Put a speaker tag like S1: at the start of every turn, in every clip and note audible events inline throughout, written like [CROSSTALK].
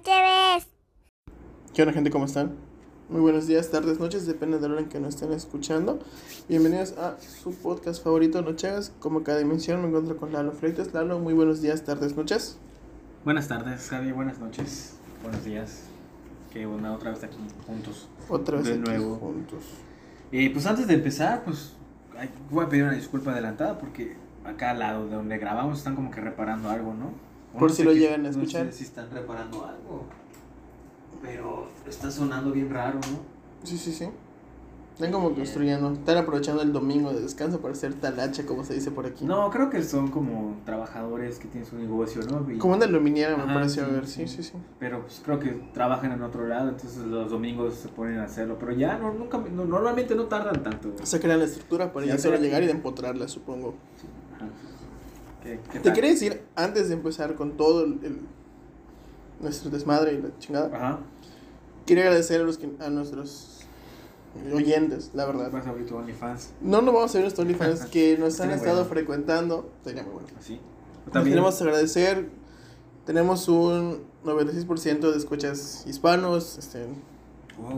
S1: noche ves.
S2: ¿Qué onda gente? ¿Cómo están? Muy buenos días, tardes, noches, depende de la hora en que nos estén escuchando. Bienvenidos a su podcast favorito, Nochegas. Como cada dimensión me encuentro con Lalo Freites. Lalo, muy buenos días, tardes, noches.
S3: Buenas tardes, Javi. Buenas noches. Buenos días. Que una otra vez aquí juntos.
S2: Otra vez
S3: De
S2: aquí
S3: nuevo.
S2: juntos.
S3: Y pues antes de empezar, pues voy a pedir una disculpa adelantada porque acá al lado de donde grabamos están como que reparando algo, ¿no?
S2: Por
S3: no
S2: si lo llegan a
S3: no sé
S2: escuchar.
S3: si están reparando algo. Pero está sonando bien raro, ¿no?
S2: Sí, sí, sí. Están como construyendo. Están aprovechando el domingo de descanso para hacer talacha, como se dice por aquí.
S3: No, creo que son como trabajadores que tienen su negocio, ¿no? Y-
S2: Como una luminera me pareció
S3: sí,
S2: ver.
S3: sí.
S2: Sí, sí, sí.
S3: Pero pues creo que trabajan en otro lado, entonces los domingos se ponen a hacerlo. Pero ya no, nunca, no- normalmente no tardan tanto.
S2: sea, crean la estructura para
S3: Sí,
S2: ya solo llegar y de empotrarla, supongo.
S3: Ajá. ¿Qué- qué
S2: Te quería decir, antes de empezar con todo el, el- nuestro desmadre y la chingada,
S3: Ajá.
S2: quiero agradecer a, los que, a nuestros oyentes, la verdad.
S3: Vas a abrir tu OnlyFans.
S2: No nos vamos a ver nuestros OnlyFans que [LAUGHS] nos han estado
S3: bueno.
S2: frecuentando. Sería muy bueno.
S3: ¿Así?
S2: Nos queremos agradecer. Tenemos un 96% de escuchas hispanos. Este,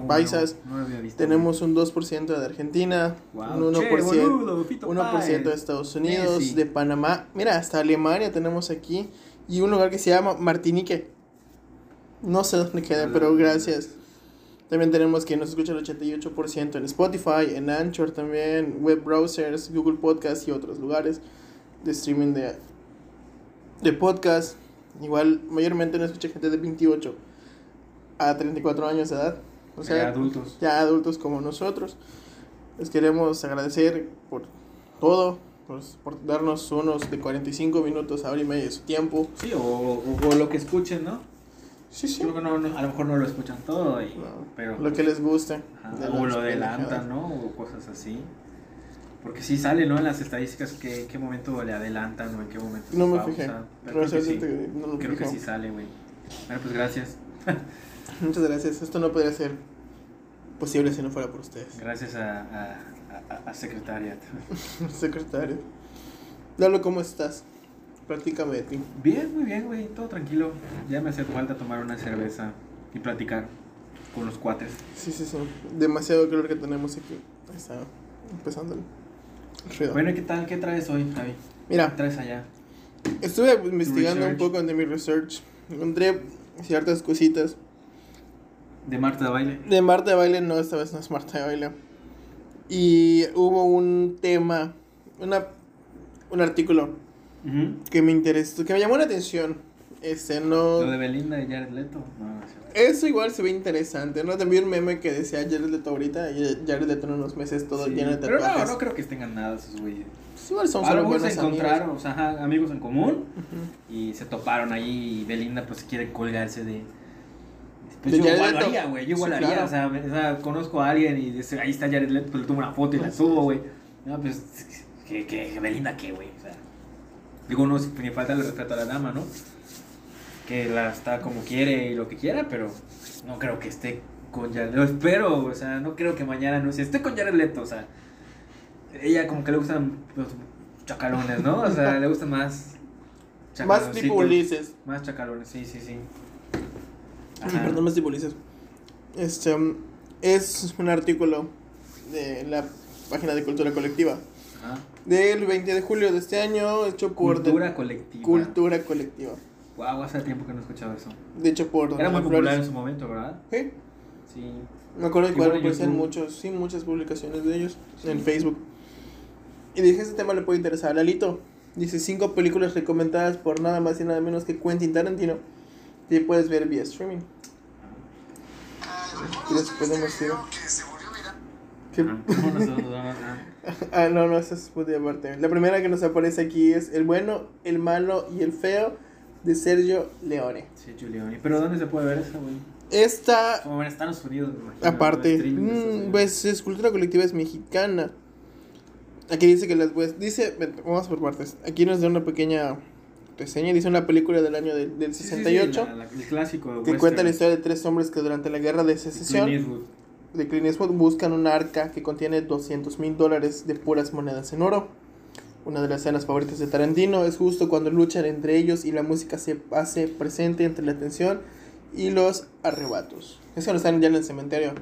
S2: paisas.
S3: No, había visto.
S2: tenemos un 2% de Argentina.
S3: Wow,
S2: un
S3: che,
S2: 1%,
S3: boludo, Fito
S2: 1% de. Estados Unidos,
S3: Messi.
S2: de Panamá. Mira, hasta Alemania tenemos aquí. Y un lugar que se llama Martinique. No sé dónde queda,
S3: Hola.
S2: pero gracias. También tenemos que nos escucha el 88% en Spotify, en Anchor también, web browsers, Google Podcast y otros lugares de streaming de, de podcast. Igual, mayormente nos escucha gente de 28 a 34 años de edad. O sea,
S3: Ya adultos.
S2: ya adultos como nosotros. Les queremos agradecer por todo, por, por darnos unos de 45 minutos a hora y media de su tiempo.
S3: Sí, o, o, o lo que escuchen, ¿no?
S2: Sí, sí.
S3: Creo que no, no- a lo mejor no lo escuchan todo, y-
S2: No,
S3: pero...
S2: Lo que les guste.
S3: Ajá, o lo adelantan. ¿no? O cosas así. Porque sí sale, ¿no? En las estadísticas que en qué momento le adelantan o en qué momento se
S2: No me
S3: pausa.
S2: fijé.
S3: Pero creo que sí.
S2: Realmente no
S3: Creo que sí sale, güey. Bueno, pues gracias. [LAUGHS]
S2: Muchas gracias. Esto no podría ser posible si no fuera por ustedes.
S3: Gracias a, a, a, a Secretariat. [LAUGHS]
S2: Secretario. Lalo, ¿cómo estás? Platícame de ti.
S3: Bien, muy bien, güey. Todo tranquilo. Ya me hace falta tomar una cerveza y platicar con los cuates.
S2: Sí, sí, sí. Demasiado calor que tenemos aquí. Está empezando el ruido.
S3: Bueno, ¿y qué tal? ¿Qué traes hoy, Javi? ¿Qué
S2: Mira,
S3: traes allá?
S2: estuve investigando un
S3: Research.
S2: poco de mi research. Encontré ciertas cositas.
S3: De Marta de baile.
S2: De Marta de Baile, no, esta vez no es Marta de Baile. Y hubo un tema, una, un artículo
S3: Ujú.
S2: que me interesó, que me llamó la atención. Este, no...
S3: Lo de Belinda y Jared Leto. No, no es cierto.
S2: Eso igual se ve interesante, ¿no? También un meme que decía Jared Leto ahorita y Jared Leto en unos meses todo
S3: Sí,
S2: lleno de
S3: Pero
S2: tatuajes.
S3: no, no creo que tengan nada esos güeyes.
S2: Pues igual son solo buenos
S3: se
S2: amigos.
S3: encontraron, o sea, amigos en común
S2: Ujú.
S3: y se toparon ahí y Belinda pues quiere colgarse de... Pues yo igual lo haría, güey, yo igual
S2: Sí,
S3: lo haría,
S2: claro.
S3: o, sea, o sea, conozco a alguien y dice, ahí está Jared Leto, pues le tomo una foto y la
S2: Sí,
S3: subo, güey. No, pues, que, que, Belinda qué, güey, o sea... Digo, no, ni falta el respeto a la dama, ¿no? Que la está como quiere y lo que quiera, pero no creo que esté con Jared Leto. Espero, o sea, no creo que mañana no sé, estoy con Jared Leto, o sea... Ella como que le gustan los chacalones, ¿no? O sea, le gustan más...
S2: Más tipo Ulises.
S3: Más chacalones, sí, sí, sí. Ajá.
S2: Perdón, más tipo Ulises. Este, um, es un artículo de la página de Cultura Colectiva
S3: Ajá.
S2: del 20 de julio de este año, hecho por...
S3: Cultura colectiva.
S2: Cultura Colectiva.
S3: Wow, hace tiempo que no he escuchado eso.
S2: De hecho por...
S3: Era muy popular en su momento, ¿verdad?
S2: Sí,
S3: Sí.
S2: me acuerdo que aparecían muchos, sí, muchas publicaciones de ellos
S3: Sí.
S2: en Facebook. Y dije, este tema le puede interesar a Lalito. Dice, cinco películas recomendadas por nada más y nada menos que Quentin Tarantino. Y puedes ver vía streaming. ¿Quieres podemos ir? ¿Qué?
S3: Vámonos. [LAUGHS]
S2: Ah, no, no, esa es puta aparte. La primera que nos aparece aquí es El bueno, el malo y el feo de Sergio Leone.
S3: Sí, Giuliani. ¿Pero dónde se puede ver eso, güey?
S2: Esta,
S3: Como en Estados Unidos, me imagino.
S2: aparte, mm,
S3: Unidos.
S2: pues es cultura colectiva es mexicana. Aquí dice que las pues dice, vamos por partes. Aquí nos da una pequeña reseña. Dice una película del año del, del
S3: Sí, sí, sí,
S2: 68
S3: la- la- el clásico.
S2: que cuenta la historia de tres hombres que durante la guerra de
S3: De
S2: secesión
S3: Clint
S2: de Clint Eastwood buscan un arca que contiene 200 mil dólares de puras monedas en oro. Una de las escenas favoritas de Tarantino es justo cuando luchan entre ellos y la música se hace presente entre la tensión y Los Arrebatos. Es que no están ya en el cementerio.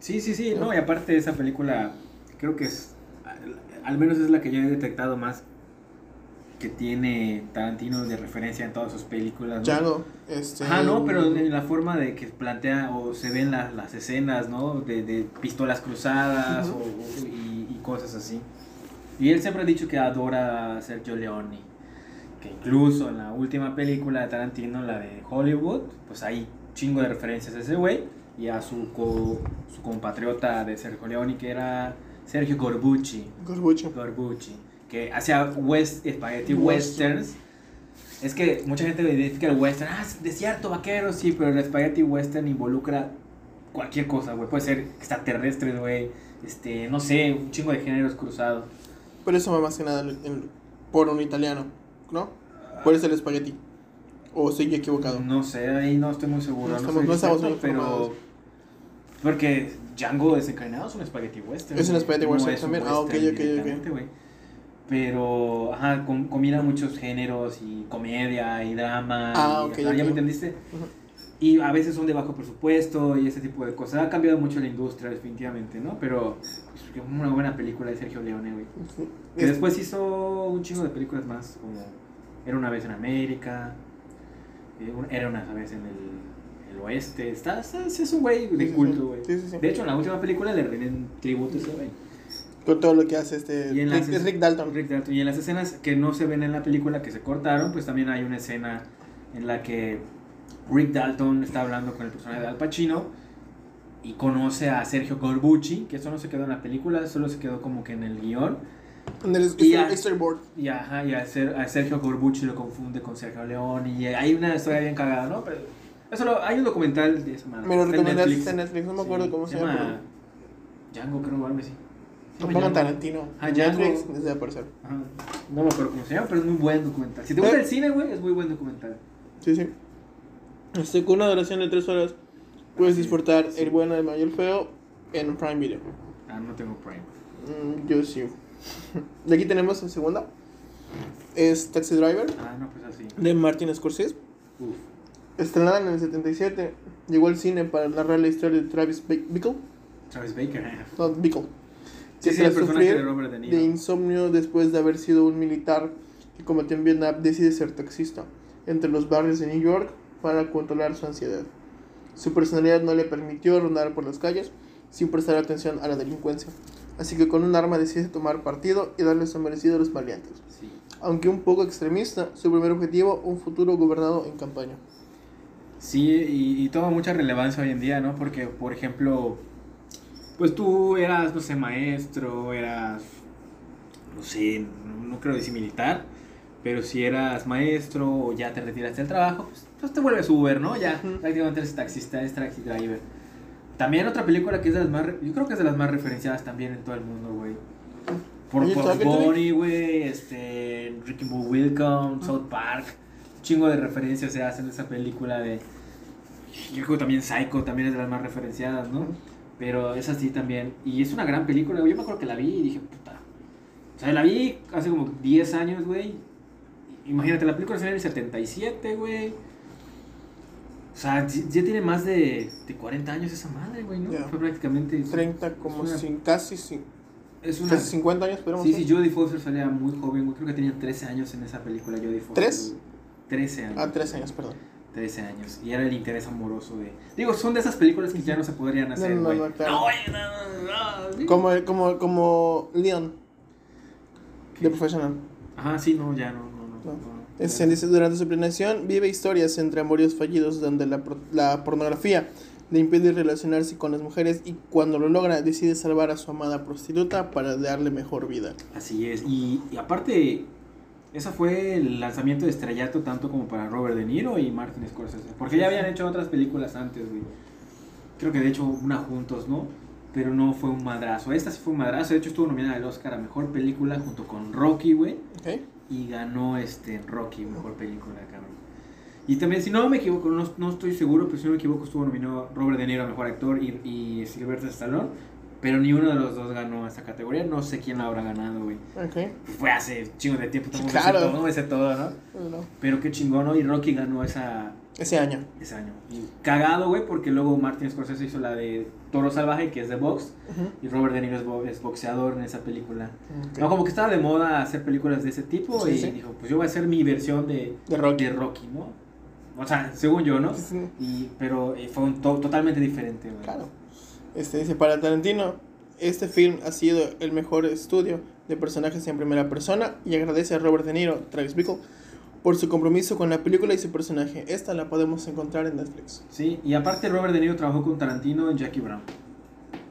S3: Sí, sí, sí, no, y aparte esa película creo que es, al, al menos es la que yo he detectado más que tiene Tarantino de referencia en todas sus películas. ¿no?
S2: Django, este...
S3: Ajá, no, pero en la forma de que plantea o se ven las, las escenas, ¿no? De, de pistolas cruzadas
S2: Ujú.
S3: o, o- y, y cosas así. Y él siempre ha dicho que adora a Sergio Leone. Que incluso en la última película de Tarantino, la de Hollywood, pues hay chingo de referencias a ese güey y a su, co- su compatriota de Sergio Leone, que era Sergio Corbucci.
S2: Corbucci.
S3: Corbucci, que hacía west, spaghetti
S2: Western.
S3: westerns. Es que mucha gente identifica el western, ah, es desierto, vaquero, sí, pero el spaghetti western involucra cualquier cosa, güey. Puede ser extraterrestres, güey, este, no sé, un chingo de géneros cruzados.
S2: Pero eso va más que nada por un italiano, ¿no? Por eso el espagueti. O estoy equivocado.
S3: No sé, ahí no estoy muy seguro.
S2: No
S3: No,
S2: estamos-
S3: soy
S2: no estamos muy
S3: pero... Porque Django desencadenado es un spaghetti western.
S2: Es un
S3: güey.
S2: spaghetti western también. Ah, ok, ok, ok.
S3: Pero, ajá, com- combina muchos géneros y comedia y drama.
S2: Ah,
S3: y, ¿Ya me entendiste?
S2: Ujú.
S3: Y a veces son de bajo presupuesto y ese tipo de cosas. Ha cambiado mucho la industria, definitivamente, ¿no? Pero es una buena película de Sergio Leone, güey. Que
S2: Es-
S3: después hizo un chingo de películas más, como Era una vez en América, eh, Era una vez en el, el oeste. Está, está- es un güey de culto, güey.
S2: Sí, sí, sí.
S3: De hecho, en la última película le rinden tributo a ese güey.
S2: Con todo lo que hace este
S3: Y en
S2: Rick,
S3: las-
S2: Rick Dalton.
S3: Rick Dalton. Y en las escenas que no se ven en la película, que se cortaron, pues también hay una escena en la que Rick Dalton está hablando con el personaje de Al Pacino y conoce a Sergio Corbucci, que eso no se quedó en la película, solo se quedó como que en el guion.
S2: En el
S3: Y ya.
S2: story- storyboard.
S3: Y, ajá, y a, Ser- a Sergio Corbucci lo confunde con Sergio León y hay una historia bien cagada, ¿no? Pero eso lo- hay un documental de esa madre.
S2: Me lo recomendaste en Netflix, no me acuerdo
S3: Sí,
S2: cómo se llama.
S3: Django, creo, algo así.
S2: No
S3: llama-
S2: Tarantino.
S3: Ah,
S2: En
S3: Django.
S2: Netflix desde aparecer.
S3: Ajá. No me acuerdo cómo se llama, pero es muy buen documental. Si te gusta
S2: Eh.
S3: el cine, güey, es muy buen documental.
S2: Sí, sí. Este, con una duración de 3 horas puedes
S3: Sí,
S2: disfrutar
S3: sí.
S2: El bueno, el mayor el feo en Prime Video.
S3: Ah, no tengo Prime.
S2: Mm, yo sí. De aquí tenemos la segunda. Es Taxi Driver
S3: Ah, no, pues así.
S2: de Martin Scorsese.
S3: Uf.
S2: Estrenada en el 77, llegó al cine para narrar la historia de Travis Ba- Bickle.
S3: Travis Baker.
S2: No, Bickle.
S3: Sí, sí,
S2: sufrir
S3: de
S2: insomnio después de haber sido un militar que combatió en Vietnam, decide ser taxista entre los barrios de New York para controlar su ansiedad. Su personalidad no le permitió rondar por las calles sin prestar atención a la delincuencia, así que con un arma decide tomar partido y darle su merecido a los maleantes.
S3: Sí.
S2: Aunque un poco extremista, su primer objetivo, un futuro gobernado en campaña.
S3: Sí, y, y toma mucha relevancia hoy en día, ¿no? Porque, por ejemplo, pues tú eras, no sé, maestro, eras, no sé, no, creo decir militar, pero si eras maestro o ya te retiraste del trabajo, pues, pues te vuelves Uber, ¿no? Ya prácticamente eres taxista, eres taxi driver. También otra película que es de las más, yo creo que es de las más referenciadas también en todo el mundo, güey. Por, por
S2: ¿sabes qué te
S3: Bonnie, güey, este, Ricky Boo Wilcom, South Park, un chingo de referencias se hacen de esa película de... Yo creo que también Psycho también es de las más referenciadas, ¿no? Pero es así también. Y es una gran película. Yo me acuerdo que la vi y dije, puta. O sea, la vi hace como 10 años, güey. Imagínate, la película salió en el 77, güey. O sea, ya tiene más de, de 40 años esa madre, güey, ¿no?
S2: Ya.
S3: Fue prácticamente...
S2: 30 como
S3: una-
S2: sin, casi, sin,
S3: Es una...
S2: casi 50 años, esperamos.
S3: Sí, sí, Jodie Foster salía muy joven, güey. Creo que tenía 13 años en esa película, Jodie Foster.
S2: ¿Tres?
S3: güey. 13 años.
S2: Ah, 13 años, perdón.
S3: 13 años. Y era el interés amoroso de. Digo, son de esas películas que ya no se podrían hacer,
S2: no, no, claro.
S3: No, güey, no, no, no.
S2: Como, como, como Leon, de Professional.
S3: Ajá, sí, no, ya no, no, no.
S2: Dice, durante su planeación vive historias entre amoríos fallidos donde la, pro- la pornografía le impide relacionarse con las mujeres y cuando lo logra decide salvar a su amada prostituta para darle mejor vida.
S3: Así es. Y, y aparte, esa fue el lanzamiento de estrellato tanto como para Robert De Niro y Martin Scorsese. Porque ya habían hecho otras películas antes, güey. Creo que de hecho una juntos, ¿no? Pero no fue un madrazo. Esta sí fue un madrazo. De hecho estuvo nominada al Oscar a Mejor Película junto con Rocky, güey. Y ganó este Rocky, mejor película, cabrón. Y también, si no me equivoco, no, no estoy seguro, pero si no me equivoco, estuvo nominado Robert De Niro a mejor actor y, y Sylvester Stallone. Pero ni uno de los dos ganó esta categoría. No sé quién la habrá ganado, güey. Fue hace chingo de tiempo, todo
S2: Sí, claro.
S3: todo, me sé todo, ¿no? Pero qué chingón, ¿no? Y Rocky ganó esa,
S2: ese año.
S3: ese año. Y cagado, güey, porque luego Martin Scorsese hizo la de Toro Salvaje, que es de box, y Robert De Niro es, bo- es boxeador en esa película. No, como que estaba de moda hacer películas de ese tipo
S2: Sí,
S3: y
S2: sí.
S3: dijo, pues yo voy a hacer mi versión de,
S2: De Rocky.
S3: de Rocky, ¿no? O sea, según yo, ¿no?
S2: Sí, sí.
S3: Y, pero eh, fue un to- totalmente diferente, güey.
S2: Claro. Este dice, para Tarantino, este film ha sido el mejor estudio de personajes en primera persona y agradece a Robert De Niro, Travis Bickle, por su compromiso con la película y su personaje. Esta la podemos encontrar en Netflix.
S3: Sí, y aparte Robert De Niro trabajó con Tarantino en Jackie Brown.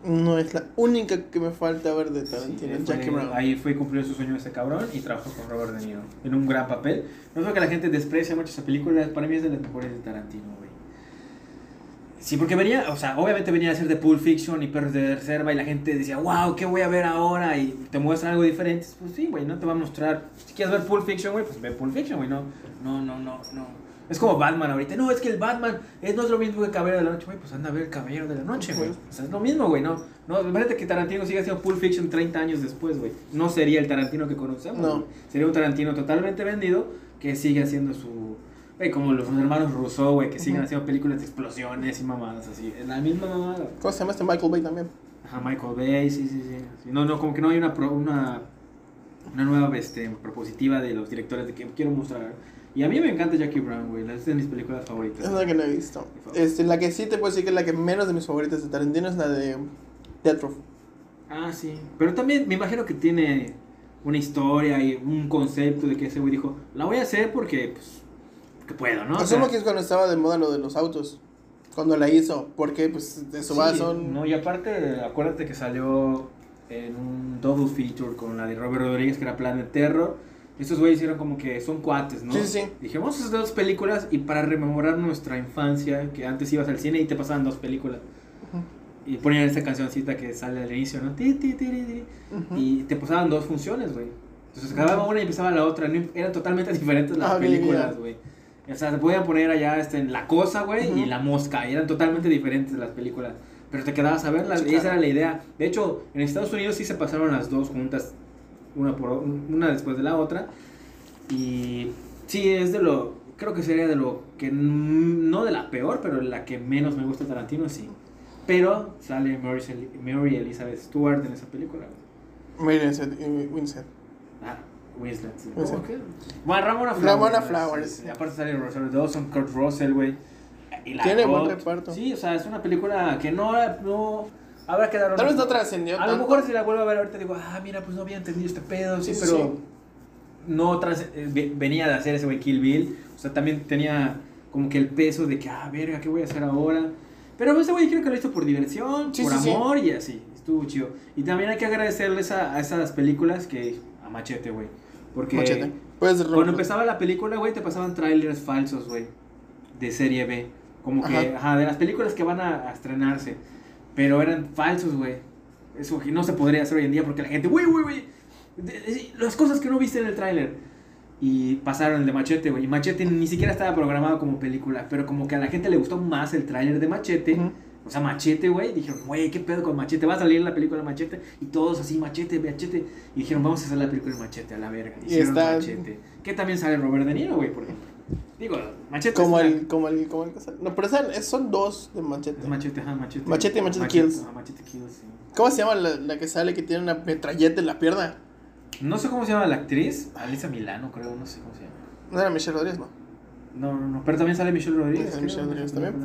S2: No es la única que me falta ver de
S3: Sí,
S2: Tarantino,
S3: fue-
S2: Jackie Brown.
S3: Ahí fue cumplir su sueño ese cabrón y trabajó con Robert De Niro en un gran papel. No sé que la gente desprecia mucho esa película, para mí es de las mejores de Tarantino, güey. Sí, porque venía, o sea, obviamente venía a ser de Pulp Fiction y Perros de Reserva y la gente decía, wow, ¿qué voy a ver ahora? Y te muestran algo diferente. Pues sí, güey, no te va a mostrar. Si quieres ver Pulp Fiction, güey, pues ve Pulp Fiction, güey, no, no, no, no, no. Es como Batman ahorita. No, es que el Batman es, no es lo mismo que Caballero de la Noche, güey. Pues anda a ver el Caballero de la Noche, güey. O sea, es lo mismo, güey. No, no, imagínate que Tarantino siga haciendo Pulp Fiction 30 años después, güey. No sería el Tarantino que conocemos.
S2: No.
S3: Sería un Tarantino totalmente vendido que sigue haciendo su. Güey, como los hermanos Rousseau, güey, que siguen haciendo películas de explosiones y mamadas así. Es la misma mamada.
S2: ¿Cómo se llama este Michael Bay también?
S3: Ajá, Michael Bay, sí, sí, sí. Sí, No, no, como que no hay una, pro- una, una nueva este, propositiva de los directores de que quiero mostrar. Y a mí me encanta Jackie Brown, güey. Es de mis películas favoritas.
S2: Es la que no he visto. Este, la que sí te puedo decir que es la que menos de mis favoritas de Tarantino es la de Death Proof.
S3: Ah, sí. Pero también me imagino que tiene una historia y un concepto de que ese güey dijo, la voy a hacer porque, pues, porque puedo, ¿no? O
S2: Asumo
S3: sea,
S2: que es cuando estaba de moda lo de los autos. Cuando la hizo. Porque pues de su
S3: sí,
S2: base son...
S3: No, y aparte, acuérdate que salió en un double feature con la de Robert Rodríguez, que era Planet Terror. Estos güeyes hicieron como que son cuates, ¿no?
S2: Sí, sí.
S3: Dije, vamos a hacer dos películas y para rememorar nuestra infancia, que antes ibas al cine y te pasaban dos películas. Y ponían esta cancioncita que sale al inicio, ¿no? Ti, ti, ti, ti, ti.
S2: Ujú.
S3: Y te pasaban dos funciones, güey. Entonces acababa una y empezaba la otra. no- eran totalmente [LAUGHS] diferentes las
S2: Ah,
S3: películas, güey. O sea, se podían poner allá este, en La Cosa, güey, y
S2: Ujú.
S3: La Mosca. Y eran totalmente diferentes las películas. Pero te quedabas a verlas,
S2: Sí,
S3: y esa
S2: claro.
S3: era la idea. De hecho, en Estados Unidos sí se pasaron las dos juntas, una, por, una después de la otra. Y sí, es de lo. Creo que sería de lo que. No de la peor, pero la que menos me gusta Tarantino, sí. Pero sale Mary, Mary Elizabeth Stewart en esa película. güey.
S2: Miren, ese- y Winsett.
S3: Ah, Winslet. sí.
S2: Winslet.
S3: ¿Cómo que? Bueno, Ramona Flowers.
S2: Ramona. Flowers.
S3: Sí, sí. Aparte sale Rosario Dawson, Kurt Russell, güey.
S2: Tiene buen reparto.
S3: Sí, o sea, es una película que no. no habrá que dar
S2: Tal vez no trascendió
S3: A lo mejor si la vuelvo a ver ahorita digo, ah, mira, pues no había entendido este pedo, sí,
S2: Sí,
S3: pero.
S2: sí.
S3: No trans- eh, ve- venía de hacer ese güey Kill Bill. O sea, también tenía como que el peso de que, ah, verga, ¿qué voy a hacer ahora? Pero ese güey creo que lo hizo por diversión,
S2: Sí,
S3: por
S2: sí, sí.
S3: amor y así. Estuvo chido. Y también hay que agradecerles a, a esas películas que. a Machete, güey. Porque.
S2: Machete. Puedes
S3: Cuando empezaba la película, güey, te pasaban trailers falsos, güey. De serie B. Como que,
S2: Ajá.
S3: ajá, de las películas que van a, a estrenarse. Pero eran falsos, güey. Eso que no se podría hacer hoy en día porque la gente, güey, güey, güey. Las cosas que no viste en el tráiler. Y pasaron el de Machete, güey. Y Machete ni siquiera estaba programado como película. Pero como que a la gente le gustó más el tráiler de Machete. O sea, Machete, güey. Dijeron, güey, ¿qué pedo con Machete? Va a salir la película de Machete. Y todos así, Machete, Machete. Y dijeron, vamos a hacer la película de Machete a la verga.
S2: Y
S3: Hicieron
S2: está-
S3: Machete. Que también sale Robert De Niro, güey, por ejemplo. Digo, Machete
S2: Como el, como el, como el que sale- No, pero son dos de Machete.
S3: Machete, ajá, Machete.
S2: Machete y Machete Kills.
S3: Machete Kills, sí.
S2: ¿Cómo se llama la, la que sale que tiene una metralleta en la pierna?
S3: No sé cómo se llama la actriz. Alisa Milano, creo, no sé cómo se llama.
S2: No era Michelle Rodríguez, ¿no?
S3: No, no, no. Pero también sale Michelle Rodríguez.
S2: Sí, Michelle Rodríguez también.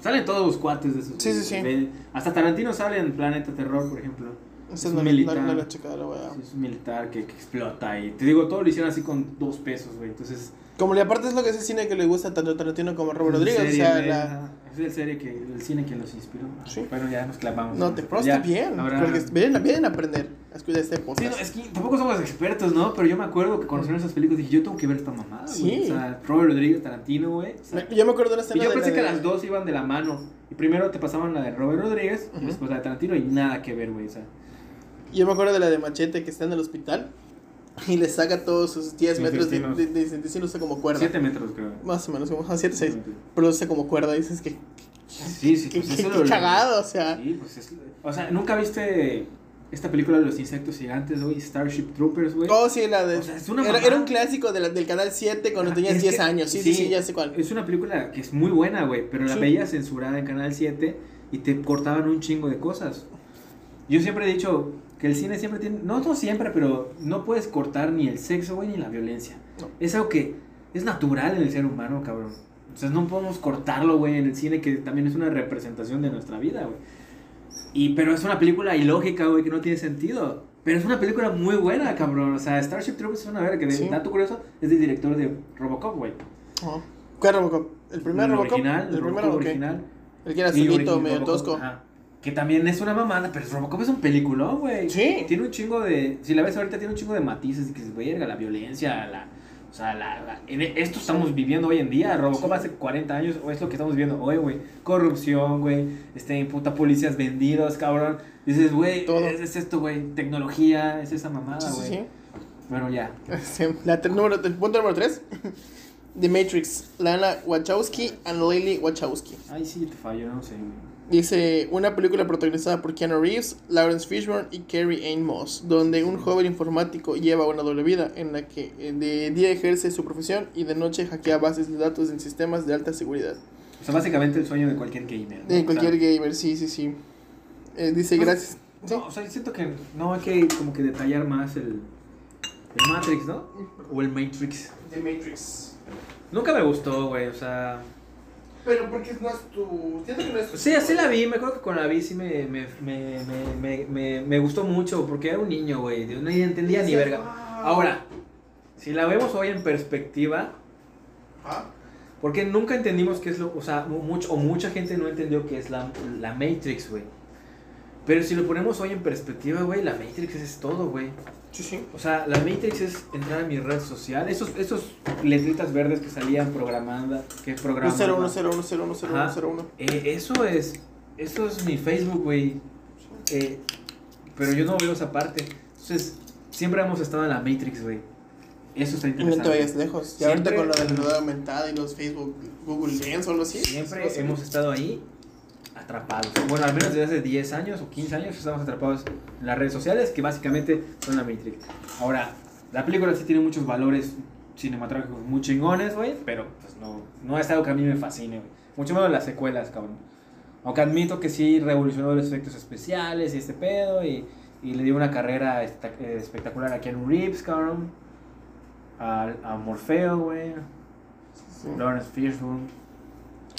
S3: Salen todos los cuates de esos.
S2: Sí, sí, sí.
S3: Hasta Tarantino sale en Planeta Terror, por ejemplo. Es
S2: no, no,
S3: militar.
S2: no, he checado,
S3: Es un militar que, que explota y te digo, todo lo hicieron así con dos pesos, güey. Entonces,
S2: Como y aparte es lo que es el cine que le gusta tanto a Tarantino como a Robert Rodríguez. O sea, la...
S3: es el serie que el cine que los inspiró.
S2: Sí.
S3: Bueno, ya nos clavamos.
S2: No, te está bien. Porque vienen, vienen a aprender a escuchar este
S3: Sí,
S2: podcast.
S3: no, es que tampoco somos expertos, ¿no? Pero yo me acuerdo que cuando salieron esas películas dije, yo tengo que ver esta mamada, güey.
S2: Sí.
S3: O sea, Robert Rodríguez, Tarantino, güey. o sea,
S2: Me- yo me acuerdo de una
S3: y yo
S2: de
S3: pensé
S2: la
S3: que
S2: de-
S3: las dos iban de la mano. Y primero te pasaban la de Robert Rodríguez y después la de Tarantino y nada que ver, güey. O sea,
S2: Yo me acuerdo de la de Machete que está en el hospital [LAUGHS] y le saca todos sus 10
S3: Sus
S2: metros de, de, de intestino, usa como cuerda.
S3: 7 metros, creo.
S2: Más o menos, como 7, 6.
S3: Siete.
S2: Pero usa como cuerda y dices que.
S3: Sí, sí,
S2: Qué,
S3: pues
S2: qué-
S3: eso
S2: qué
S3: lo-
S2: cagado, o sea.
S3: Sí, pues es. O sea, ¿nunca viste esta película de los insectos gigantes, güey? Starship Troopers, güey.
S2: Oh, sí, la de.
S3: O sea, es una
S2: era, era un clásico de la- del canal 7 cuando
S3: Ajá,
S2: tenías
S3: es
S2: 10
S3: que-
S2: años. Sí, sí, sí, ya sé cuál.
S3: Es una película que es muy buena, güey, pero la
S2: Sí.
S3: veías censurada en Canal 7 y te cortaban un chingo de cosas. Yo siempre he dicho que el cine siempre tiene, no, no siempre, pero no puedes cortar ni el sexo, güey, ni la violencia.
S2: No.
S3: Es algo que es natural en el ser humano, cabrón. O sea, no podemos cortarlo, güey, en el cine, que también es una representación de nuestra vida, güey. Y, pero es una película ilógica, güey, que no tiene sentido. Pero es una película muy buena, cabrón. O sea, Starship Troopers es una verga, que de
S2: Sí.
S3: dato curioso es del director de Robocop, güey.
S2: ¿Cuál Robocop? ¿El primer
S3: El
S2: Robocop?
S3: original,
S2: el
S3: el
S2: primer
S3: Robocop original.
S2: El que era azulito, medio tosco.
S3: ajá. Que también es una mamada, pero Robocop es un peliculón, güey.
S2: Sí.
S3: Tiene un chingo de. Si la ves ahorita, tiene un chingo de matices. Que es verga, la violencia, la. O sea, la, la- en esto estamos viviendo hoy en día. Robocop hace 40 años, o es lo que estamos viviendo hoy, güey. Corrupción, güey. Este, puta policías vendidos, cabrón. Dices, güey, es, es esto, güey. Tecnología, es esa mamada,
S2: sí,
S3: güey.
S2: sí.
S3: Bueno, ya. [LAUGHS]
S2: La número, el punto número 3. [LAUGHS] The Matrix. Lana Wachowski and Lily Wachowski.
S3: Ay, sí, te fallo, no sé, güey.
S2: Dice, una película protagonizada por Keanu Reeves, Lawrence Fishburne y Carrie Ann Moss, donde un joven informático lleva una doble vida en la que eh, de día ejerce su profesión y de noche hackea bases de datos en sistemas de alta seguridad.
S3: O sea, básicamente el sueño de cualquier gamer. ¿no?
S2: De cualquier gamer, sí, sí, sí. Eh, dice,
S3: Pues,
S2: gracias. Sí.
S3: No, o sea, siento que no hay que como que detallar más el, el Matrix, ¿no? O el Matrix.
S2: The Matrix.
S3: Nunca me gustó, güey, o sea...
S2: Pero porque no es tu... Siento que no es tu-
S3: Sí, así la vi, me acuerdo que con la vi sí me, me, me, me, me, me, gustó mucho, porque era un niño, güey, no entendía ni verga. Ahora, si la vemos hoy en perspectiva,
S2: Ah,
S3: porque nunca entendimos qué es lo, o sea, mu- mucho, o mucha gente no entendió qué es la, la Matrix, güey. Pero si lo ponemos hoy en perspectiva, güey, la Matrix es todo, güey.
S2: Sí, sí.
S3: O sea, la Matrix es entrar a mi red social, esos, esos letritas verdes que salían programando, que programan.
S2: 1-0-1-0-1-0-1-0-1.
S3: Eh, eso es, eso es mi Facebook, güey. Eh, pero yo no veo esa parte. Entonces, siempre hemos estado en la Matrix, güey. Eso está
S2: Y no te
S3: interesante.
S2: vayas lejos. Y ahorita
S3: Siempre-
S2: con lo de la realidad aumentada y los Facebook, Google Lens o algo así.
S3: Siempre hemos estado ahí atrapados. Bueno, al menos desde hace 10 años o 15 años estamos atrapados en las redes sociales, que básicamente son la Matrix. Ahora, la película sí tiene muchos valores cinematográficos muy chingones, güey, pero pues no, no es algo que a mí me fascine, güey. Mucho menos las secuelas, cabrón. Aunque admito que sí revolucionó los efectos especiales y este pedo, y, y le dio una carrera espectacular a Keanu Reeves, cabrón. A, a Morfeo, güey.
S2: Sí.
S3: Lawrence Fishburne.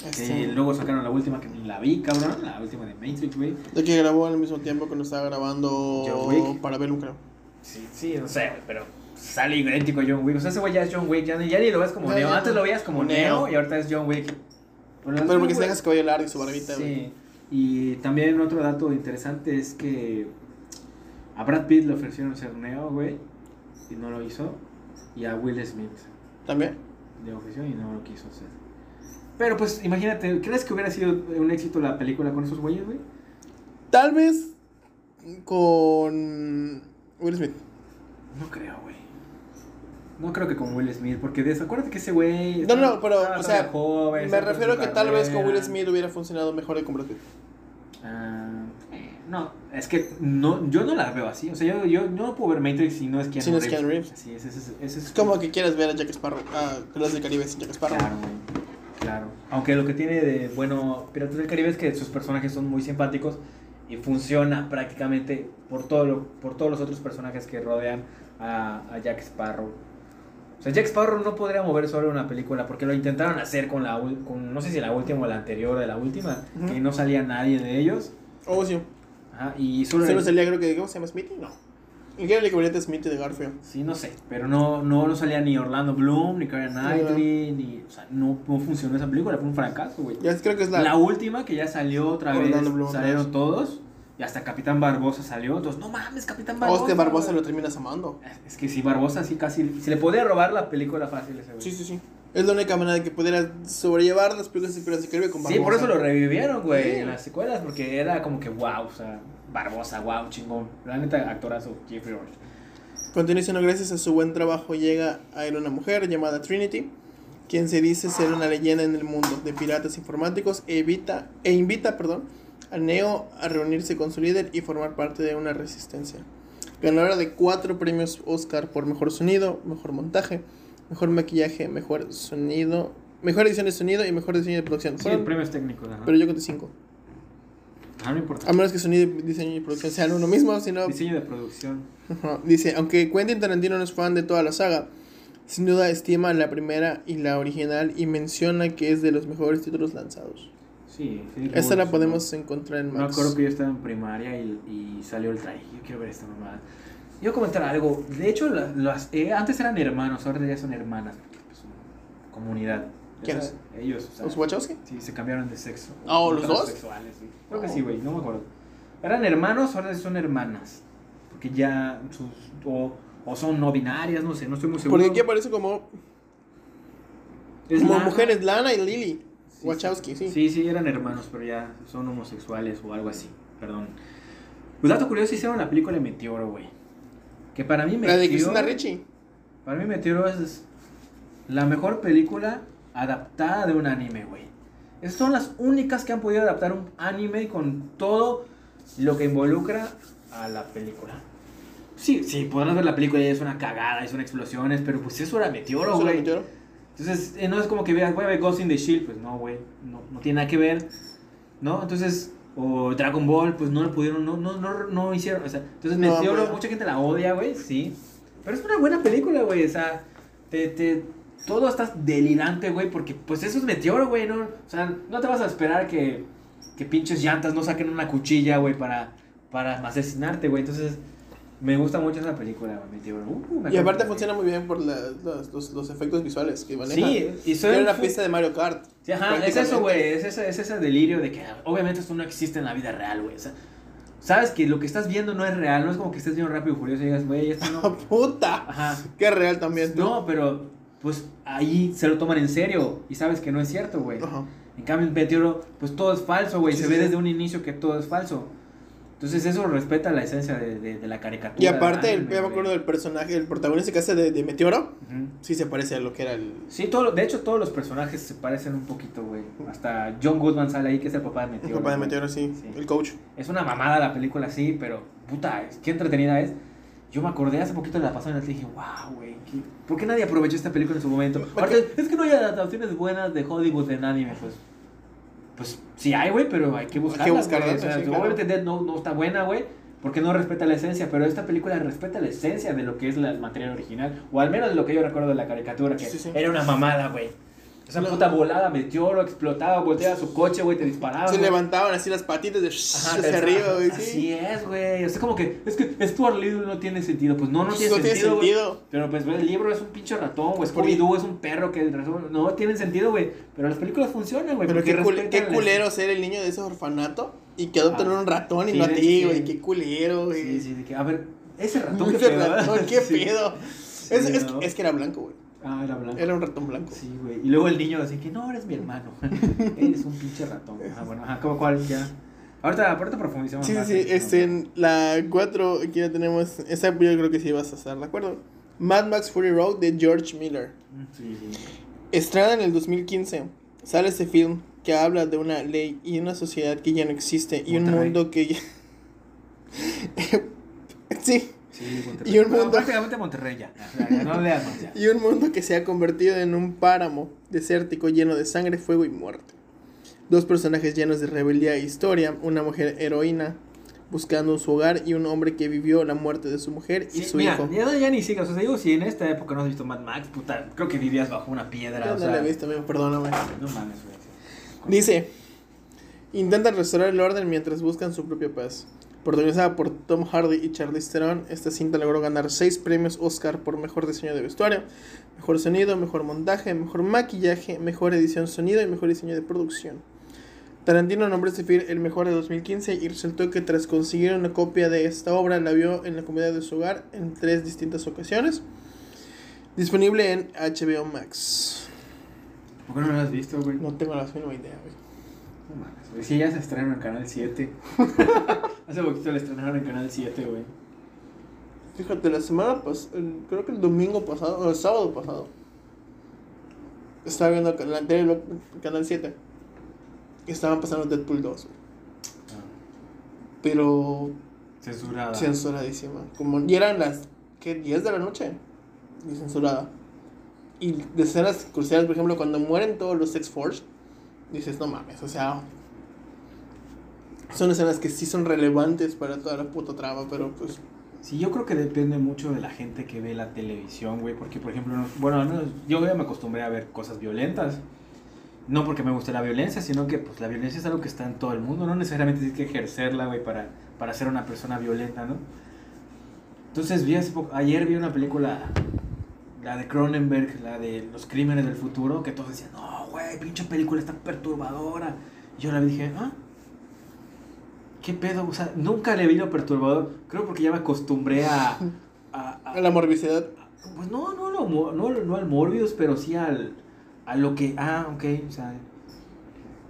S2: Este,
S3: luego sacaron la última que la vi, cabrón. La última de Matrix, güey.
S2: De que grabó al mismo tiempo que nos estaba grabando para Bellum, creo.
S3: Sí, sí, no sé, güey, pero sale idéntico a John Wick. O sea, ese güey ya es John Wick, ya, ni- ya ni lo ves como Neo. Antes lo veías como
S2: Neo.
S3: Neo y ahorita es John Wick. Pero,
S2: Pero porque se cabello largo y su barbita.
S3: Sí. Y también otro dato interesante es que a Brad Pitt le ofrecieron ser Neo, güey, y no lo hizo. Y a Will Smith
S2: También.
S3: le ofreció y no lo quiso hacer. Pero pues imagínate, ¿crees que hubiera sido un éxito la película con esos güeyes, güey?
S2: Tal vez con Will Smith.
S3: No creo, güey. No creo que con Will Smith, porque de eso, acuérdate que ese güey.
S2: No, no, pero, o sea,
S3: joven,
S2: Me refiero a que tal vez con Will. Smith hubiera funcionado mejor que con Brad Pitt.
S3: Ah, eh, no, es que no, yo no la veo así. O sea, yo, yo no puedo ver Matrix si no es Keanu
S2: Si no es
S3: Reeves.
S2: Keanu Reeves.
S3: Sí, ese, es
S2: Es como que quieras ver a Jack Sparrow, a Piratas del Caribe sin Jack Sparrow.
S3: Claro, güey. Claro. Aunque lo que tiene de bueno Piratas del Caribe es que sus personajes son muy simpáticos y funciona prácticamente por, todo lo, por todos los otros personajes que rodean a, a Jack Sparrow. O sea, Jack Sparrow no podría mover solo una película porque lo intentaron hacer con la con no sé si la última o la anterior de la última y no salía nadie de ellos.
S2: Sí.
S3: Ajá, y solo
S2: Solo salía, creo que, ¿cómo se llama? ¿Smithy? No. ¿Y qué era el equivalente a Smithy de Garfield?
S3: Sí, no sé, pero no, no, no salía ni Orlando Bloom, ni Keira Knightley, ni, o sea, no, no funcionó esa película, fue un fracaso, güey.
S2: Ya creo que es la.
S3: La, última que ya salió otra
S2: Orlando
S3: vez,
S2: Bloom,
S3: salieron todos, y hasta Capitán Barbosa salió, entonces, no mames, Capitán Barbosa.
S2: Es que Barbosa lo terminas amando.
S3: Es que si Barbosa sí casi, se le podía robar la película fácil ese güey.
S2: Sí, sí, sí. Es la única manera de que pudiera sobrellevar las películas de Piratas del Caribe con Barbosa.
S3: Sí, por eso lo revivieron, güey,
S2: Sí.
S3: en las secuelas, porque era como que wow, o sea, Barbosa, wow, chingón. La neta, actorazo, Jeffrey Rush.
S2: Continúa diciendo, gracias a su buen trabajo llega a él una mujer llamada Trinity. quien se dice ser una leyenda en el mundo de piratas informáticos, evita, e invita perdón, a Neo a reunirse con su líder y formar parte de una resistencia. Ganadora de cuatro premios Oscar por mejor sonido, mejor montaje, mejor maquillaje, mejor sonido, mejor edición de sonido y mejor diseño de producción.
S3: Sí, premios técnicos, ajá.
S2: pero yo conté cinco.
S3: Ah, no importa.
S2: A menos que sonido, diseño y producción sean uno mismo, si no...
S3: Diseño de producción.
S2: Ajá. Dice, aunque Quentin Tarantino no es fan de toda la saga, sin duda estima la primera y la original y menciona que es de los mejores títulos lanzados.
S3: Sí,
S2: la podemos encontrar en
S3: No me
S2: Max.
S3: acuerdo que yo estaba en primaria y, y salió el trailer. Yo quiero ver esta mamada. Yo comentar algo. De hecho, la- las, eh, antes eran hermanos, ahora ya son hermanas. pues, comunidad.
S2: ¿Quiénes?
S3: Ellos. o sea,
S2: ¿Los Wachowski?
S3: Sí, se cambiaron de sexo.
S2: Oh, ¿los dos?
S3: Sexuales, sí. Creo que
S2: Oh.
S3: sí, güey, no me acuerdo. Eran hermanos, ahora son hermanas. Porque ya sus. O, o son no binarias, no sé, no estoy muy seguro.
S2: Porque aquí aparece como,
S3: Es
S2: como
S3: Lana.
S2: mujeres Lana y Lily.
S3: Sí,
S2: Wachowski, sí.
S3: Sí, sí, eran hermanos, pero ya son homosexuales o algo así. Perdón. Pues dato curioso, hicieron la película Meteoro, güey. Que para mí
S2: La
S3: Meteoro...
S2: de Cristina Ricci.
S3: Para mí Meteoro es la mejor película adaptada de un anime, güey. Esas son las únicas que han podido adaptar un anime con todo lo que involucra a la película. Sí, sí, podrás ver la película y es una cagada, es una explosiones, pero pues eso era Meteoro,
S2: ¿Eso la
S3: güey.
S2: metieron?
S3: Entonces, eh, no es como que veas, voy a ver Ghost in the Shield, pues no, güey, no, no tiene nada que ver, ¿no? Entonces, o Dragon Ball, pues no lo pudieron, no, no, no, no hicieron, o sea, entonces
S2: No,
S3: Meteoro,
S2: güey.
S3: mucha gente la odia, güey, sí, pero es una buena película, güey, o sea, te, te, todo estás delirante, güey, porque pues eso es Meteoro, güey, ¿no? O sea, no te vas a esperar que, que pinches llantas no saquen una cuchilla, güey, para, para asesinarte, güey, entonces... Me gusta mucho esa película, güey, Meteoro. Uh, me
S2: Y aparte funciona muy bien por la- los, los, los efectos visuales que maneja.
S3: Sí, y soy
S2: Era
S3: un
S2: una
S3: fu-
S2: pista de Mario Kart.
S3: Sí, ajá, es eso, güey, es ese, es ese delirio de que ah, obviamente esto no existe en la vida real, güey. O sea, sabes que lo que estás viendo no es real, no es como que estés viendo rápido y furioso y digas, güey, esto no. [LAUGHS]
S2: ¡Puta!
S3: Ajá.
S2: Qué real también. tú.
S3: No, pero pues ahí se lo toman en serio y sabes que no es cierto, güey.
S2: Ajá.
S3: En cambio, en Meteoro, pues todo es falso, güey.
S2: Sí,
S3: se
S2: sí,
S3: ve desde un inicio que todo es falso. Entonces eso respeta la esencia de, de, de la caricatura.
S2: Y aparte,
S3: del
S2: el,
S3: anime,
S2: ya me acuerdo del personaje, el protagonista que hace de, de Meteoro,
S3: Ujú.
S2: sí se parece a lo que era el...
S3: Sí, todo, de hecho todos los personajes se parecen un poquito, güey. Hasta John Goodman sale ahí, que es el papá de
S2: El
S3: Meteoro.
S2: papá de. Meteoro, sí,
S3: Sí.
S2: el coach.
S3: Es una mamada la película, sí, pero puta, qué entretenida es. Yo me acordé hace poquito de la pasada y dije, wow, güey, ¿qué- ¿por qué nadie aprovechó esta película en su momento? Aparte, es que no hay adaptaciones buenas de Hollywood en anime, pues. Pues sí hay, güey, pero hay que buscarlas,
S2: buscarlas,
S3: güey. O sea,
S2: sí, claro.
S3: Obviamente Dead Note no está buena, güey, porque no respeta la esencia, pero esta película respeta la esencia de lo que es la- el material original, o al menos de lo que yo recuerdo de la caricatura, que
S2: Sí, sí.
S3: era una mamada, güey. Esa
S2: No.
S3: puta volada, meteoro, explotaba, volteaba su coche, güey, te disparaba.
S2: se levantaban así las patitas de
S3: Ajá,
S2: hacia arriba, güey,
S3: Así
S2: sí.
S3: es, güey. O sea, como que es que Stuart Little no tiene sentido. Pues no, no tiene
S2: no tiene
S3: sentido. Pero pues güey, el libro es un pinche ratón, güey.
S2: Por-
S3: Scooby-Doo es un perro que no tienen sentido, güey. Pero las películas funcionan, güey.
S2: Pero qué, cul- culero ser el niño de ese orfanato y que adoptan
S3: Ah.
S2: un ratón y no a ti, güey. Qué culero, güey.
S3: Sí, sí, de que, a ver, ese ratón [LAUGHS]
S2: Ese ratón, qué [LAUGHS]
S3: Sí.
S2: pedo. Es, es,
S3: ¿no?
S2: es que era blanco, güey.
S3: Ah, era blanco.
S2: Era un ratón blanco.
S3: Sí, güey. Y luego el niño así que no, eres mi hermano. [LAUGHS] eres un pinche ratón. Ah, bueno, ajá, ¿cómo cuál? Ya. Ahorita, ahorita profundizamos
S2: Sí, sí,
S3: más
S2: sí.
S3: eso.
S2: Este, en la 4, aquí ya tenemos. Esa yo creo que sí vas a estar de acuerdo. Mad Max Fury Road de George Miller.
S3: Sí, sí.
S2: Estrenada en el 2015, sale este film que habla de una ley y una sociedad que ya no existe y un mundo que ya... [LAUGHS] sí,
S3: Sí, Monterrey.
S2: Y un
S3: No,
S2: mundo-
S3: prácticamente Monterrey ya. No leas más ya. [LAUGHS]
S2: y un mundo que se ha convertido en un páramo desértico lleno de sangre, fuego y muerte. Dos personajes llenos de rebeldía e historia, una mujer heroína buscando su hogar y un hombre que vivió la muerte de su mujer y
S3: Sí,
S2: su
S3: mira,
S2: hijo.
S3: Ya, ya ni sigas, o sea, digo, si en esta época no has visto Mad Max, puta, creo que vivías bajo una piedra,
S2: Yo
S3: o
S2: no la he visto, amigo, perdóname.
S3: no mames, güey.
S2: Dice, intentan restaurar el orden mientras buscan su propia paz. Protagonizada por Tom Hardy y Charlize Theron, esta cinta logró ganar 6 premios Oscar por mejor diseño de vestuario, mejor sonido, mejor montaje, mejor maquillaje, mejor edición sonido y mejor diseño de producción. Tarantino nombró este film el mejor de 2015 y resultó que tras conseguir una copia de esta obra la vio en la comodidad de su hogar en tres distintas ocasiones. Disponible en HBO Max.
S3: ¿Por qué no lo has visto, güey?
S2: No tengo la mínima idea, güey.
S3: No mames, güey. Sí, ya se estrenó en Canal 7. [LAUGHS] Hace poquito la estrenaron en Canal 7, güey.
S2: Fíjate, la semana pasada, creo que el domingo pasado, o el sábado pasado. estaba viendo la tele, Canal 7. Y estaban pasando Deadpool 2, güey. Pero
S3: Censurada.
S2: censuradísima. Como, y eran las, ¿qué? 10 de la noche. Y censurada. Y de escenas cruciales, por ejemplo, cuando mueren todos los X-Force, dices, no mames, o sea. Son escenas que sí son relevantes para toda la puta trama, pero pues.
S3: Sí, yo creo que depende mucho de la gente que ve la televisión, güey. Porque, por ejemplo, no- bueno, yo ya me acostumbré a ver cosas violentas. No porque me guste la violencia, sino que pues la violencia es algo que está en todo el mundo. No necesariamente tienes que ejercerla, güey, para, para ser una persona violenta, ¿no? Entonces, vi ayer vi una película, la de Cronenberg, la de Los Crímenes del Futuro, que todos decían, no, güey, pinche película está perturbadora. Y yo la vi y dije, ah, ¿qué pedo? O sea, nunca le vi lo perturbador. Creo porque ya me acostumbré a... a- a-
S2: La morbicidad.
S3: pues no, no, lo mo- no, no al Morbius, pero sí al, a lo que... Ah, ok, o sea...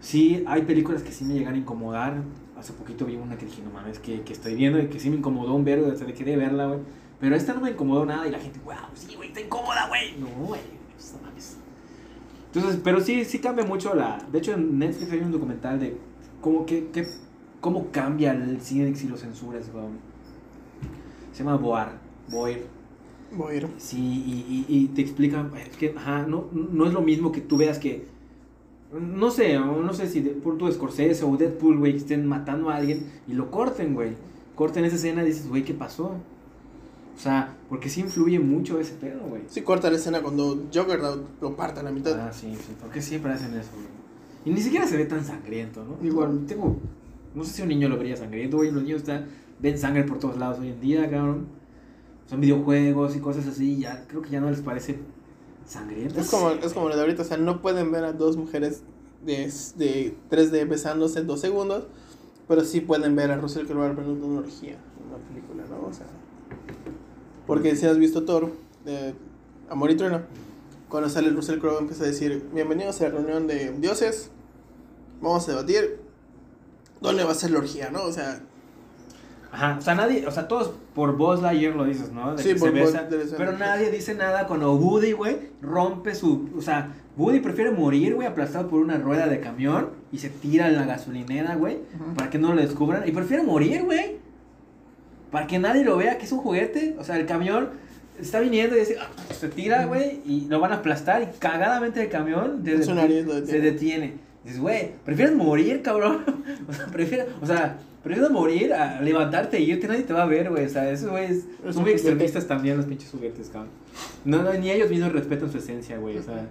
S3: Sí, hay películas que sí me llegan a incomodar. Hace poquito vi una que dije, no mames, que, que estoy viendo y que sí me incomodó un verbo, hasta de quería verla, güey. Pero esta no me incomodó nada y la gente, wow, sí, güey, está incómoda, güey. No, güey, no mames. Entonces, pero sí, sí cambia mucho la... De hecho, en Netflix hay un documental de cómo, que, que- cómo cambia el cine si lo censuras, güey. Se llama Boar, Boir.
S2: Voy a ir.
S3: Sí, y, y, y te explican, es que, ajá, no, no es lo mismo que tú veas que, no sé, no sé si de, por tu Scorsese o Deadpool, güey, estén matando a alguien y lo corten, güey. Corten esa escena y dices, güey, ¿qué pasó? O sea, porque sí influye mucho ese pedo, güey.
S2: Sí, corta la escena cuando Joker lo, lo parte a la mitad.
S3: Ah, sí, sí, porque siempre hacen eso, güey. Y ni siquiera se ve tan sangriento, ¿no? Igual, tengo, no sé si un niño lo vería sangriento, güey, los niños están, ven sangre por todos lados hoy en día, cabrón. Son videojuegos y cosas así, ya creo que ya no les parece sangriento.
S2: Es como, es como lo de ahorita, o sea, no pueden ver a dos mujeres de, de 3D besándose en dos segundos, pero sí pueden ver a Russell Crowe en una orgía en una película, ¿no? O sea, porque si has visto Thor, de Amor y Trueno, cuando sale Russell Crowe empieza a decir, bienvenidos a la reunión de dioses, vamos a debatir dónde va a ser la orgía, ¿no? O sea,
S3: Ajá, o sea, nadie, o sea, todos por Buzz Lightyear lo dices, ¿no? De
S2: Sí,
S3: que
S2: por
S3: se besa, pero nadie dice nada cuando Woody, güey, rompe su, o sea, Woody prefiere morir, güey, aplastado por una rueda de camión y se tira en la gasolinera, güey, para que no lo descubran y prefiere morir, güey. Para que nadie lo vea que es un juguete, o sea, el camión está viniendo y dice, ah, se tira, güey, y lo van a aplastar y cagadamente el camión
S2: nariz
S3: se detiene. Dices, güey, prefieres morir, cabrón. [LAUGHS] o sea, prefieres, o sea, prefieres morir a levantarte e irte, nadie te va a ver, güey. O sea, eso, güey, es-
S2: Es
S3: son muy
S2: juguete.
S3: extremistas también los pinches juguetes, cabrón. No, no, ni ellos mismos respetan su esencia, güey. O sea,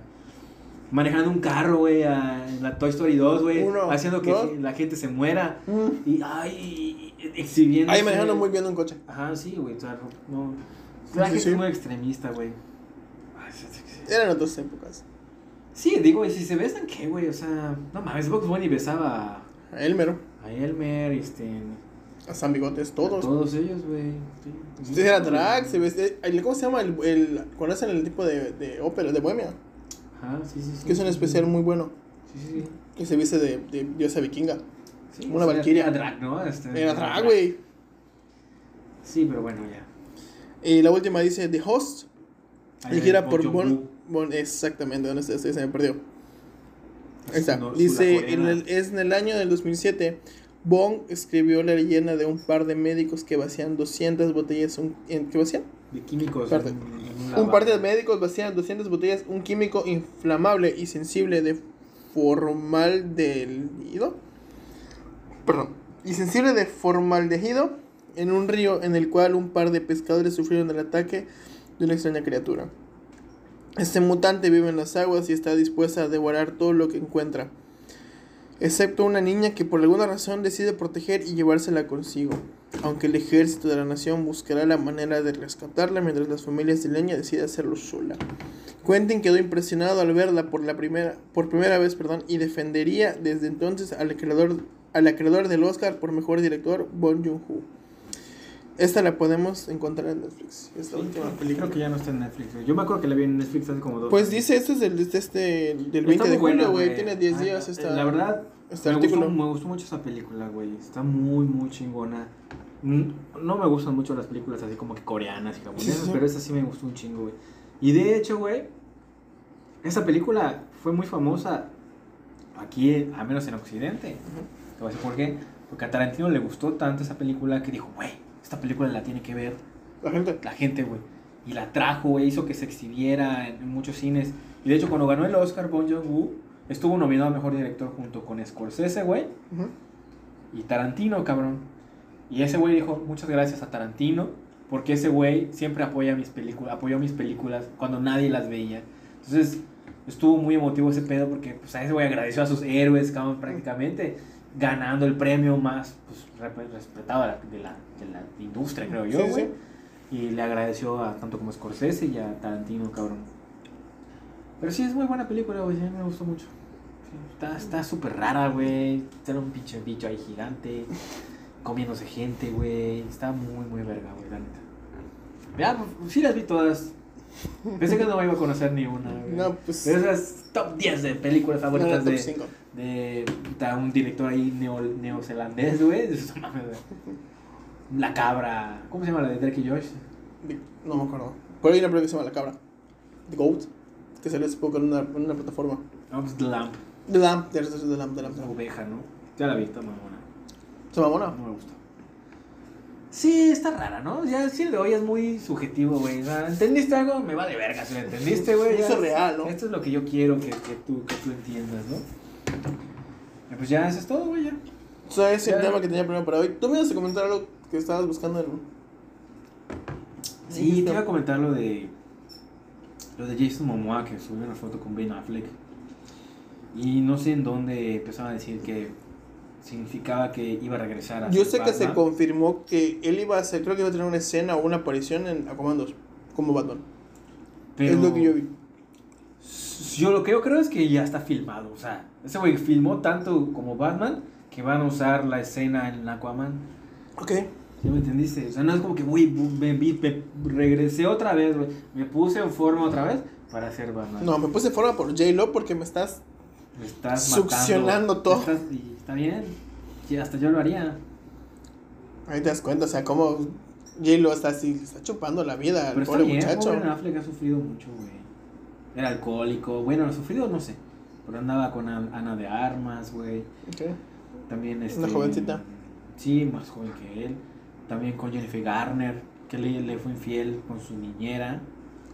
S3: manejando un carro, güey, en la Toy Story 2, güey, haciendo que la gente se muera
S2: mm,
S3: y, ay, exhibiendo.
S2: ahí manejando muy bien un coche.
S3: Ajá, sí, güey, o sea, no. La gente es muy extremista, güey.
S2: Eran otras épocas.
S3: Sí, digo, ¿y si se besan qué, güey? O sea, no mames, Box Bunny besaba
S2: A Elmer,
S3: a Elmer, este,
S2: a San Bigotes,
S3: a
S2: todos.
S3: todos ellos, güey. Sí.
S2: Sí, era drag, se vestía. ¿Cómo se llama? El, el, cuando hacen el tipo de, de ópera, de bohemia.
S3: Ajá, sí, sí, sí.
S2: Que es un especial muy bueno.
S3: Sí, sí, sí.
S2: Que se viste de, de diosa vikinga.
S3: Sí,
S2: Una valquiria.
S3: Era drag, ¿no? Este,
S2: Era drag, güey.
S3: Sí, pero bueno, ya.
S2: Y la última dice The Host,
S3: Bon
S2: por. Bon, Bon. Exactamente, donde está? Se me perdió. Ahí está.
S3: No,
S2: Dice, en el, es en el año del 2007. Bong escribió la leyenda de un par de médicos que vacían 200 botellas. Un, ¿Qué vacían?
S3: De químicos. En- en
S2: Un par de médicos vacían 200 botellas, un químico inflamable y sensible de formaldehído. Perdón. Y sensible de formaldehído en un río en el cual un par de pescadores sufrieron el ataque de una extraña criatura. Este mutante vive en las aguas y está dispuesta a devorar todo lo que encuentra, excepto una niña que por alguna razón decide proteger y llevársela consigo, aunque el ejército de la nación buscará la manera de rescatarla mientras las familias de leña deciden hacerlo sola. Quentin quedó impresionado al verla por la primera por primera vez, perdón, y defendería desde entonces al creador al creador del Oscar por mejor director, Bon Joon-ho. Esta la podemos encontrar en Netflix. Esta
S3: Sí,
S2: última película.
S3: creo que ya no está en Netflix. güey. Yo me acuerdo que la vi en Netflix hace como dos
S2: Pues dice, este es del, de este, del 20
S3: Está
S2: de julio, güey. Tiene 10
S3: Ah,
S2: días
S3: eh,
S2: esta.
S3: La verdad,
S2: este
S3: me,
S2: artículo.
S3: gustó, me gustó mucho esa película, güey. Está muy, muy chingona. Mm, No me gustan mucho las películas así como que coreanas y japonesas,
S2: Sí, sí.
S3: pero esa sí me gustó un chingo, güey. Y de hecho, güey, esa película fue muy famosa aquí, al menos en Occidente. Te voy a decir por qué. Porque a Tarantino le gustó tanto esa película que dijo, güey, esta película la tiene que ver
S2: La gente.
S3: la gente, güey. Y la trajo, güey, hizo que se exhibiera en, en muchos cines. Y de hecho, cuando ganó el Oscar, Bon Joon-woo estuvo nominado a Mejor Director junto con Scorsese, güey,
S2: Ujú.
S3: y Tarantino, cabrón. Y ese güey dijo, muchas gracias a Tarantino, porque ese güey siempre apoya mis películas, apoyó mis películas cuando nadie las veía. Entonces, estuvo muy emotivo ese pedo porque pues, a ese güey agradeció a sus héroes, cabrón, prácticamente, ganando el premio más pues, respetado de la, de la, de la industria, creo yo,
S2: sí,
S3: güey.
S2: sí.
S3: Y le agradeció a tanto como Scorsese y a Tarantino, cabrón. Pero sí, es muy buena película, güey, me gustó mucho. Está- Está súper rara, güey. Era un pinche bicho ahí gigante, comiéndose gente, güey. Está muy, muy verga, güey, la neta. Ya, pues, sí las vi todas. Pensé que no iba a conocer ni una, güey.
S2: No, pues.
S3: Pero esas top 10 de películas favoritas de. De puta, un director ahí neo, neozelandés, güey. La cabra. ¿Cómo se llama la de Drake y Josh?
S2: No me acuerdo. Ahí hay una película que se llama La Cabra. The Goat. Que salió hace poco en una, en una plataforma.
S3: No, pues The Lamp.
S2: The Lamb. The Lamb, The Lamb.
S3: La oveja, ¿no? Ya la vi, está mamona.
S2: ¿Se mamona?
S3: No me gusta. Sí, está rara, ¿no? Ya si el de hoy es muy subjetivo, güey. ¿Entendiste algo? Me vale verga si lo entendiste, güey.
S2: Eso es real, ¿no?
S3: Esto es lo que yo quiero que, que, tú, que tú entiendas, ¿no? Y pues ya, eso es todo, güey, ya.
S2: O sea, ese es el tema que tenía primero para hoy. ¿Tú me ibas a comentar algo que estabas buscando en.
S3: Sí, te iba a comentar lo de. Lo de Jason Momoa que subió una foto con Ben Affleck. Y no sé en dónde empezaron a decir que significaba que iba a regresar a
S2: Yo sé que se confirmó que él iba a hacer, creo que iba a tener una escena o una aparición en Aquaman 2 como Batman.
S3: pero
S2: Es lo que yo vi.
S3: Yo lo que yo creo es que ya está filmado. O sea, ese güey filmó tanto como Batman que van a usar la escena en Aquaman.
S2: Ok.
S3: ¿Sí me entendiste? O sea, no es como que, güey, me, vi- me regresé otra vez, güey. Me puse en forma otra vez para ser Batman.
S2: No, me puse en forma por J-Lo porque me estás.
S3: Me estás
S2: Succionando
S3: matando.
S2: todo.
S3: Me estás- y está bien. Sí, hasta yo lo haría.
S2: Ahí te das cuenta, o sea, cómo J-Lo está así, está chupando la vida al pobre
S3: bien,
S2: muchacho.
S3: pobre Affleck ha sufrido mucho, güey. Era alcohólico. Bueno, sufrido no sé. Pero andaba con An- Ana de Armas, güey.
S2: Ok.
S3: También este,
S2: Una jovencita.
S3: Sí, más joven que él. También con Jennifer Garner, que le, le fue infiel con su niñera.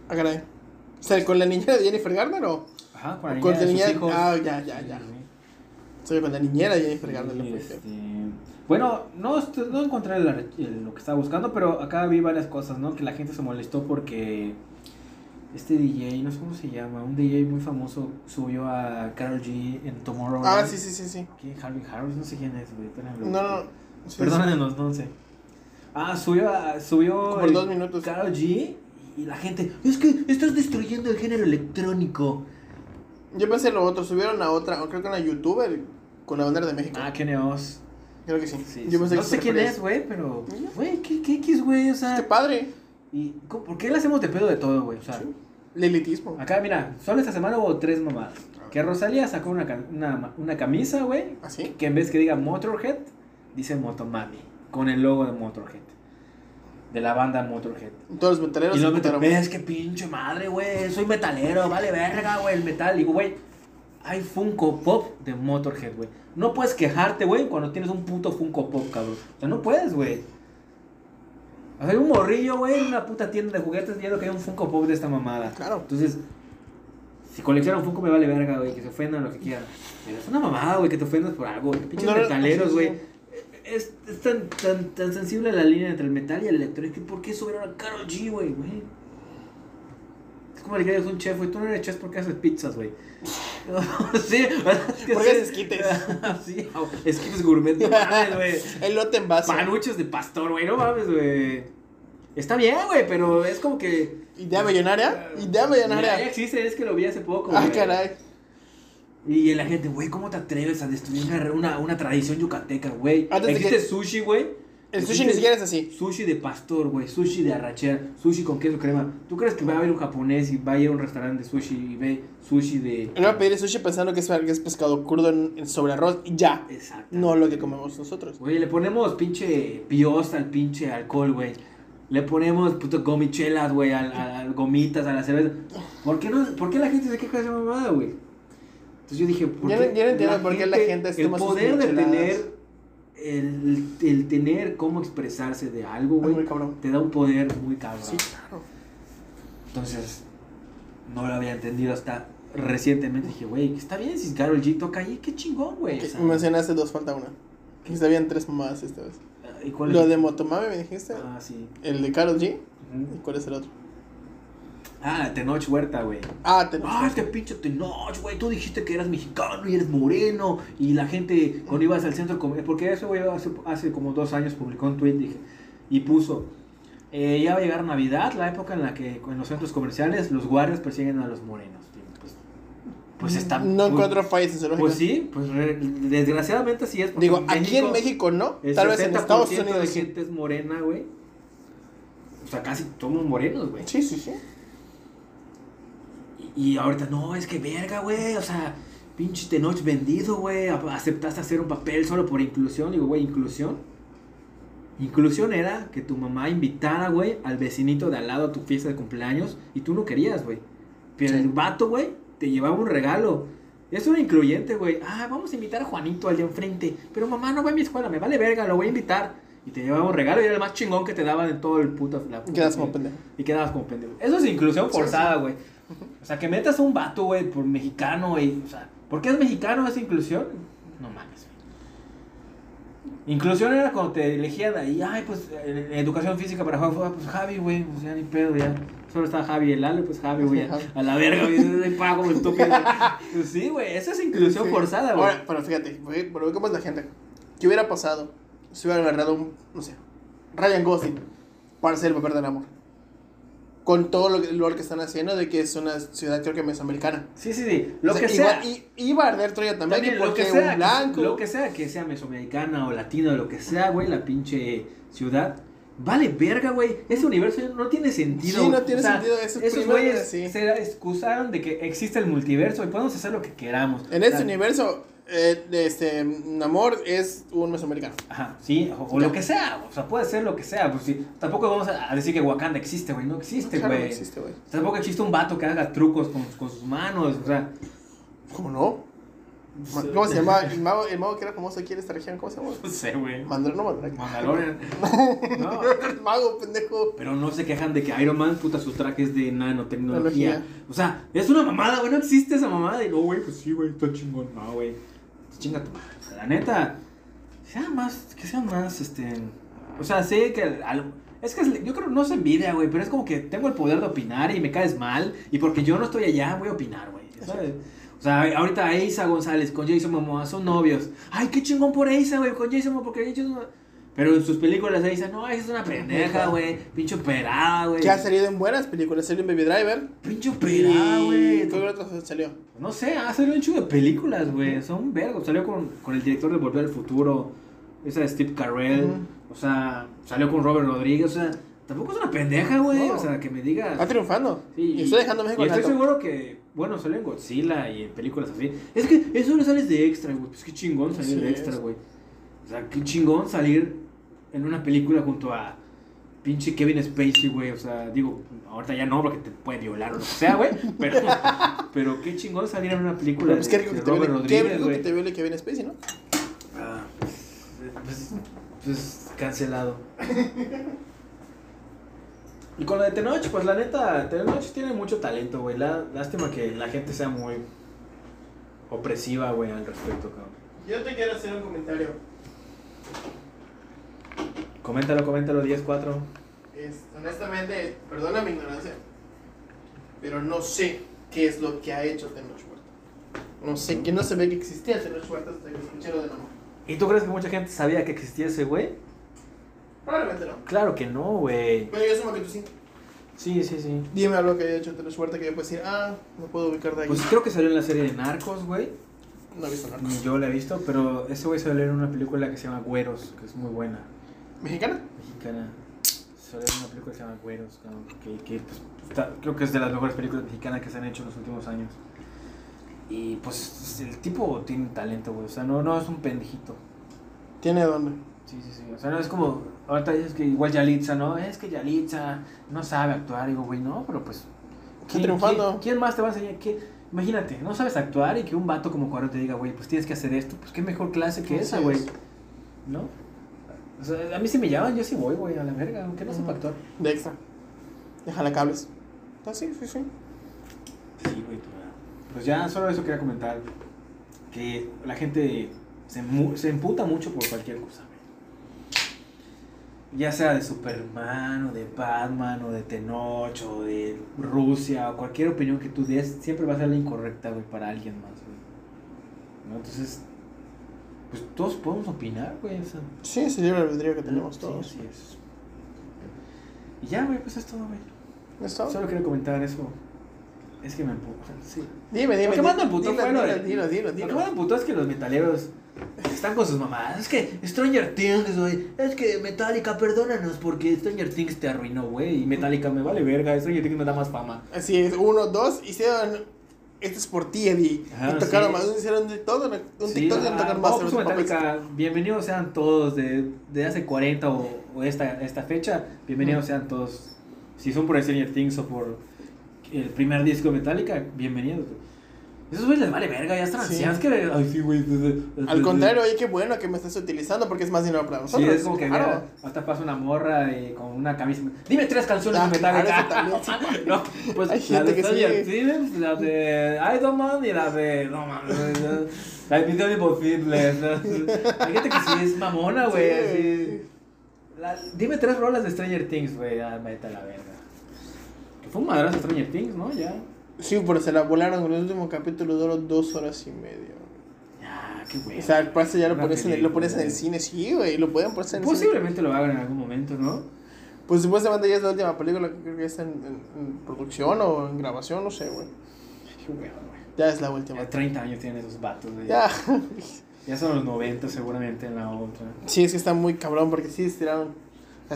S2: Ah, caray. O sea, ¿con la niñera de Jennifer Garner o?
S3: Ajá, con la
S2: Con
S3: niñera
S2: la
S3: de
S2: niñera-
S3: hijos.
S2: ah, ya, ya, ya.
S3: sí.
S2: Soy con la niñera de Jennifer Garner. Le fue
S3: este,
S2: infiel.
S3: bueno, no, no encontré la- lo que estaba buscando, pero acá vi varias cosas, ¿no? Que la gente se molestó porque este DJ, no sé cómo se llama, un DJ muy famoso subió a Karol G en Tomorrow.
S2: Ah, sí, sí, sí, sí.
S3: ¿Qué? Harvey Harris, no sé quién es, güey.
S2: No, no. Sí,
S3: Perdónenos, no sé. Ah, subió, a- subió
S2: por dos minutos.
S3: Karol G y la gente, es que estás destruyendo el género electrónico.
S2: Yo pensé lo otro, subieron a otra, o creo que una youtuber con la bandera de México.
S3: Ah, Kenny Oz.
S2: Creo que sí.
S3: Sí,
S2: Yo pensé
S3: no
S2: que
S3: sé quién es, güey, pero. Güey, ¿qué, qué X, güey? O sea.
S2: Qué padre.
S3: ¿Y ¿Por qué le hacemos de pedo de todo, güey? O sea,
S2: Sí. El elitismo.
S3: acá, mira, solo esta semana hubo tres mamadas. Que Rosalía sacó una, una, una camisa, güey,
S2: ¿Así?
S3: que en vez que diga Motorhead, dice Motomami, con el logo de Motorhead. De la banda Motorhead.
S2: Todos los metaleros
S3: Y te
S2: emputaron.
S3: ves que pinche madre, güey. Soy metalero, vale verga, güey, el metal. Digo, güey, hay Funko Pop de Motorhead, güey. No puedes quejarte, güey, cuando tienes un puto Funko Pop, cabrón. O sea, no puedes, güey. O sea, hay un morrillo, güey, en una puta tienda de juguetes viendo que hay un Funko Pop de esta mamada.
S2: Claro.
S3: Entonces, si coleccionan Funko me vale verga, güey, que se ofendan lo que quieran. Pero es una mamada, güey, que te ofendas por algo. Pinches
S2: No,
S3: metaleros, güey. Es, es tan, tan, tan sensible la línea entre el metal y el electrónico. ¿Por qué subieron a Karol G, güey, güey? Es como que eres un chef, güey. Tú no eres chef porque haces pizzas, güey. [LAUGHS] sí, es que
S2: Porque
S3: sí.
S2: haces esquites. [LAUGHS]
S3: sí, o esquites gourmet, no mames, güey. [LAUGHS]
S2: Elote en vaso.
S3: Panuchos de pastor, güey, no mames, güey. Está bien, güey, pero es como que.
S2: Idea millonaria. Idea
S3: Ya
S2: millonaria.
S3: existe, es que lo vi hace poco.
S2: Ah,
S3: güey.
S2: caray.
S3: Y la gente, güey, ¿cómo te atreves a destruir una, una, una tradición yucateca, güey? Existe
S2: que-
S3: sushi, güey.
S2: El sushi ni siquiera es así.
S3: Sushi de pastor, güey. Sushi de arrachera. Sushi con queso crema. ¿Tú crees que va a haber un japonés y va a ir a un restaurante de sushi y ve sushi de.
S2: Él va a pedir sushi pensando que es, que es pescado crudo en, sobre arroz y ya.
S3: Exacto.
S2: No lo que comemos nosotros.
S3: Güey, le ponemos pinche piosta al pinche alcohol, güey. Le ponemos puto gomichelas, güey, al, gomitas, a la cerveza. ¿Por qué, no, ¿Por qué la gente se queja de esa mamada, güey? Entonces yo dije, ¿por qué
S2: no- yo no entiendo por qué la gente se
S3: El poder de tener, el, el tener cómo expresarse de algo, güey, te da un poder muy cabrón.
S2: Sí, claro.
S3: Entonces, no lo había entendido hasta recientemente. Dije, güey, está bien si Carol G toca ahí, qué chingón, güey. o sea,
S2: Mencionaste dos, falta una. Que habían tres mamadas esta vez.
S3: ¿Y cuál
S2: Lo
S3: es?
S2: de Motomami me dijiste.
S3: Ah, sí.
S2: El de Karol G. ¿Y cuál es el otro?
S3: Ah, Tenoch Huerta, güey.
S2: Ah, te
S3: Ah, este pinche Tenoch, güey. Tú dijiste que eras mexicano y eres moreno. Y la gente, cuando ibas al centro comercial. Porque eso, güey, hace, hace como dos años publicó un tweet dije, y puso: eh, Ya va a llegar Navidad, la época en la que en los centros comerciales los guardias persiguen a los morenos. Pues, pues está.
S2: No
S3: pues-
S2: encuentro fallas en.
S3: Pues sí, pues re- desgraciadamente sí es. porque
S2: Digo, aquí en México no. Tal vez en
S3: 60%
S2: Estados Unidos.
S3: de gente es morena, güey. O sea, casi somos morenos, güey.
S2: Sí, sí, sí.
S3: Y, ahorita, no, es que verga, güey. O sea, pinche Tenoch vendido, güey. Aceptaste hacer un papel solo por inclusión. Digo, güey, inclusión. Inclusión era que tu mamá invitara, güey, al vecinito de al lado a tu fiesta de cumpleaños y tú no querías, güey. Pero
S2: Sí.
S3: el vato, güey, te llevaba un regalo. Eso era incluyente, güey. Ah, vamos a invitar a Juanito al de enfrente. Pero mamá no va a mi escuela, me vale verga, lo voy a invitar. Y te llevaba un regalo y era el más chingón que te daban en todo el puto. La puta
S2: como pendejo.
S3: Y quedabas como pendejo. Eso es inclusión forzada, güey. O sea, que metas a un vato, güey, por mexicano, güey. O sea, ¿por qué es mexicano esa inclusión? No mames, güey. Inclusión era cuando te elegían ahí, ay, pues, educación física para jugar fútbol, pues Javi, güey, pues ya ni pedo, ya. Solo estaba Javi el Ale, pues Javi, güey, a la verga, güey, ahí pago estúpido. [LAUGHS] Pues sí, güey, eso es inclusión
S2: Sí.
S3: forzada, güey.
S2: Ahora, pero fíjate, güey, pero cómo es la gente. ¿Qué hubiera pasado si hubiera agarrado un, no sé, Ryan Gosling para hacer el papel del amor? Con todo lo lo que están haciendo de que es una ciudad, creo que mesoamericana.
S3: Sí, sí, sí, lo
S2: O sea,
S3: que sea.
S2: y, iba a arder Troya también,
S3: También,
S2: que
S3: lo
S2: porque
S3: que sea,
S2: un blanco.
S3: que- lo que sea, que sea mesoamericana o latina o lo que sea, güey, la pinche ciudad. Vale verga, güey. Ese universo no tiene sentido.
S2: Sí, no tiene sentido, eso es
S3: esos güeyes
S2: sí.
S3: se excusaron de que existe el multiverso y podemos hacer lo que queramos.
S2: En
S3: O
S2: este
S3: sea,
S2: universo, eh, este, Namor es un mesoamericano.
S3: Ajá, sí, o, o lo que sea. O sea, puede ser lo que sea. Pues sí, tampoco vamos a decir que Wakanda existe, güey. No existe, güey.
S2: no existe, güey.
S3: Tampoco existe un vato que haga trucos con, con sus manos. O sea,
S2: ¿Cómo no? ¿Cómo se llama? [LAUGHS] El mago, el mago que era famoso aquí en esta región, ¿cómo se llama?
S3: no sé, güey.
S2: Mandalor, no Mandalor.
S3: Mandalorian. No, [LAUGHS]
S2: mago, pendejo.
S3: Pero no se quejan de que Iron Man, puta, su traje es de nanotecnología.
S2: Tecnología.
S3: O sea, es una mamada, güey. No existe esa mamada. Y no, güey, pues sí, güey, está chingón. No, güey. Chinga tu madre. La neta, sea más, que sea más, este. O sea, sé que. al- es que yo creo no es envidia, güey, pero es como que tengo el poder de opinar y me caes mal. Y porque yo no estoy allá, voy a opinar, güey. ¿sabes? O sea, ahorita Eiza González con Jason Momoa son novios. Ay, qué chingón por Eiza, güey, con Jason Momoa, porque Jason Momoa- Pero en sus películas Eiza, no, esa es una pendeja, güey. Pinche operada, güey.
S2: Que ha salido en buenas películas. Salió en Baby Driver.
S3: Pinche operada, güey.
S2: ¿Y ¿Qué otro salió?
S3: No sé, ha salido un chingo de películas, güey. Son vergos. Salió con, con el director de Volver al Futuro. Esa de Steve Carell. O sea, salió con Robert Rodríguez. O sea, tampoco es una pendeja, güey.
S2: No.
S3: O sea, que me diga.
S2: Está triunfando.
S3: Sí,
S2: y estoy dejando México
S3: y estoy
S2: alto.
S3: seguro que, bueno, salió en Godzilla y en películas así. Es que eso no sales de extra, güey. Pues qué chingón salir
S2: Sí,
S3: de extra,
S2: es.
S3: güey. O sea, qué chingón salir en una película junto a pinche Kevin Spacey, güey. O sea, digo, ahorita ya no, porque te puede violar o lo que sea, güey. [LAUGHS] Pero, pero qué chingón salir en una película
S2: Pero pues qué
S3: de,
S2: rico
S3: de
S2: que te. Qué rico que te viene Kevin Spacey, ¿no?
S3: Ah, pues, pues, cancelado. [LAUGHS] Y con lo de Tenoch, pues la neta, Tenoch tiene mucho talento, güey. La, lástima que la gente sea muy opresiva, güey, al respecto, cabrón.
S2: Yo te quiero hacer un comentario.
S3: Coméntalo, coméntalo, 10-4.
S2: Es, honestamente, perdona mi ignorancia, pero no sé qué es lo que ha hecho Tenoch Huerta. No sé, que no se ve que existía Tenoch Huerta hasta que escuché lo de Namor.
S3: ¿Y tú crees que mucha gente sabía que existía ese güey?
S2: Probablemente no.
S3: Claro que no, güey.
S2: Pero yo asumo que tú sí.
S3: Sí, sí, sí.
S2: Dime algo que haya hecho Tenoch Huerta que yo pueda decir, ah, no puedo ubicar de ahí.
S3: Pues creo que salió en la serie de Narcos, güey.
S2: No he visto nada.
S3: Ni yo la he visto, pero ese güey salió en una película que se llama Güeros, que es muy buena.
S2: ¿Mexicana?
S3: mexicana. Salió en una película que se llama Güeros, que, que, pues, está- creo que es de las mejores películas mexicanas que se han hecho en los últimos años. Y pues el tipo tiene talento, güey. O sea, no, no es un pendejito.
S2: ¿Tiene dónde?
S3: Sí, sí, sí. O sea, no es como. Ahorita dices que igual Yalitza, ¿no? Es que Yalitza no sabe actuar. Digo, güey, no, pero pues.
S2: Está triunfando.
S3: ¿quién, quién más te va a enseñar? ¿Qué- Imagínate, no sabes actuar y que un vato como Cuarón te diga, güey, pues tienes que hacer esto. Pues qué mejor clase que esa, güey. ¿No? O sea, a mí si me llaman, yo sí voy, güey, a la verga, aunque no sepa actuar.
S2: De extra. Déjala cables. Ah, sí, sí, sí.
S3: Sí, güey, Pues ya, solo eso quería comentar. Que la gente se, mu- se emputa mucho por cualquier cosa. Ya sea de Superman, o de Batman, o de Tenoch, o de Rusia, o cualquier opinión que tú des, siempre va a ser la incorrecta, güey, para alguien más, güey. ¿No? Entonces, pues todos podemos opinar, güey. O sea,
S2: Sí, es el libre albedrío que tenemos
S3: sí,
S2: todos.
S3: así es. Y ya, güey, pues es todo, güey.
S2: ¿Listo?
S3: Solo quiero comentar eso. Es que me emputa. Sí.
S2: Dime, dime.
S3: Lo que más me
S2: dilo,
S3: emputó
S2: dilo,
S3: fue lo
S2: dilo,
S3: de-
S2: dilo, dilo,
S3: Lo que más me emputó es que los metaleros están con sus mamadas. Es que Stranger Things, güey. Es que Metallica, perdónanos porque Stranger Things te arruinó, güey. Y Metallica me vale verga. Stranger Things me da más fama.
S2: Así es, uno, dos, hicieron. Esto es por ti, Eddie.
S3: Ajá,
S2: y tocaron
S3: sí.
S2: más, hicieron de todo. Un
S3: Sí,
S2: TikTok y
S3: ah,
S2: tocaron más.
S3: puso Metallica, bienvenidos sean todos de, de hace 40 o, o esta, esta fecha. Bienvenidos
S2: Mm.
S3: sean todos. Si son por Stranger Things o por el primer disco de Metallica, bienvenidos. Esos güeyes les vale verga, ya están
S2: Sí.
S3: ancianos. Que, ay, sí, güey.
S2: Al contrario, oye, qué bueno que me estás utilizando porque es más dinero para
S3: Sí,
S2: nosotros.
S3: es como que
S2: claro.
S3: mira, hasta pasa una morra eh, con una camisa. Dime tres canciones
S2: Ah,
S3: de Metallica.
S2: claro, eso también, sí. [LAUGHS]
S3: no, pues
S2: Hay
S3: la
S2: gente
S3: de Stranger
S2: sí.
S3: Things, la de Iron Man y la de. No mames. La de Misión Imposible. Hay gente que sí es mamona, güey.
S2: Sí.
S3: así. La- dime tres rolas de Stranger Things, güey. Ah, vete a la verga. Que fue un madrazo Stranger Things, ¿no? Ya.
S2: Sí, pero se la volaron. El último capítulo duró dos horas y media.
S3: Ya, qué güey.
S2: O sea, parece ya lo pones, en el, lo pones en el cine, sí, güey. Lo pueden poner en el cine.
S3: Posiblemente lo hagan en algún momento, ¿no?
S2: Pues supuestamente ya es la última película que creo que está en, en- en producción o en grabación, no sé, güey.
S3: Qué güey, güey.
S2: Ya es la última.
S3: Ya 30 años tienen esos vatos, güey.
S2: Ya.
S3: Ya son los 90 seguramente en la otra.
S2: Sí, es que está muy cabrón porque sí estiraron.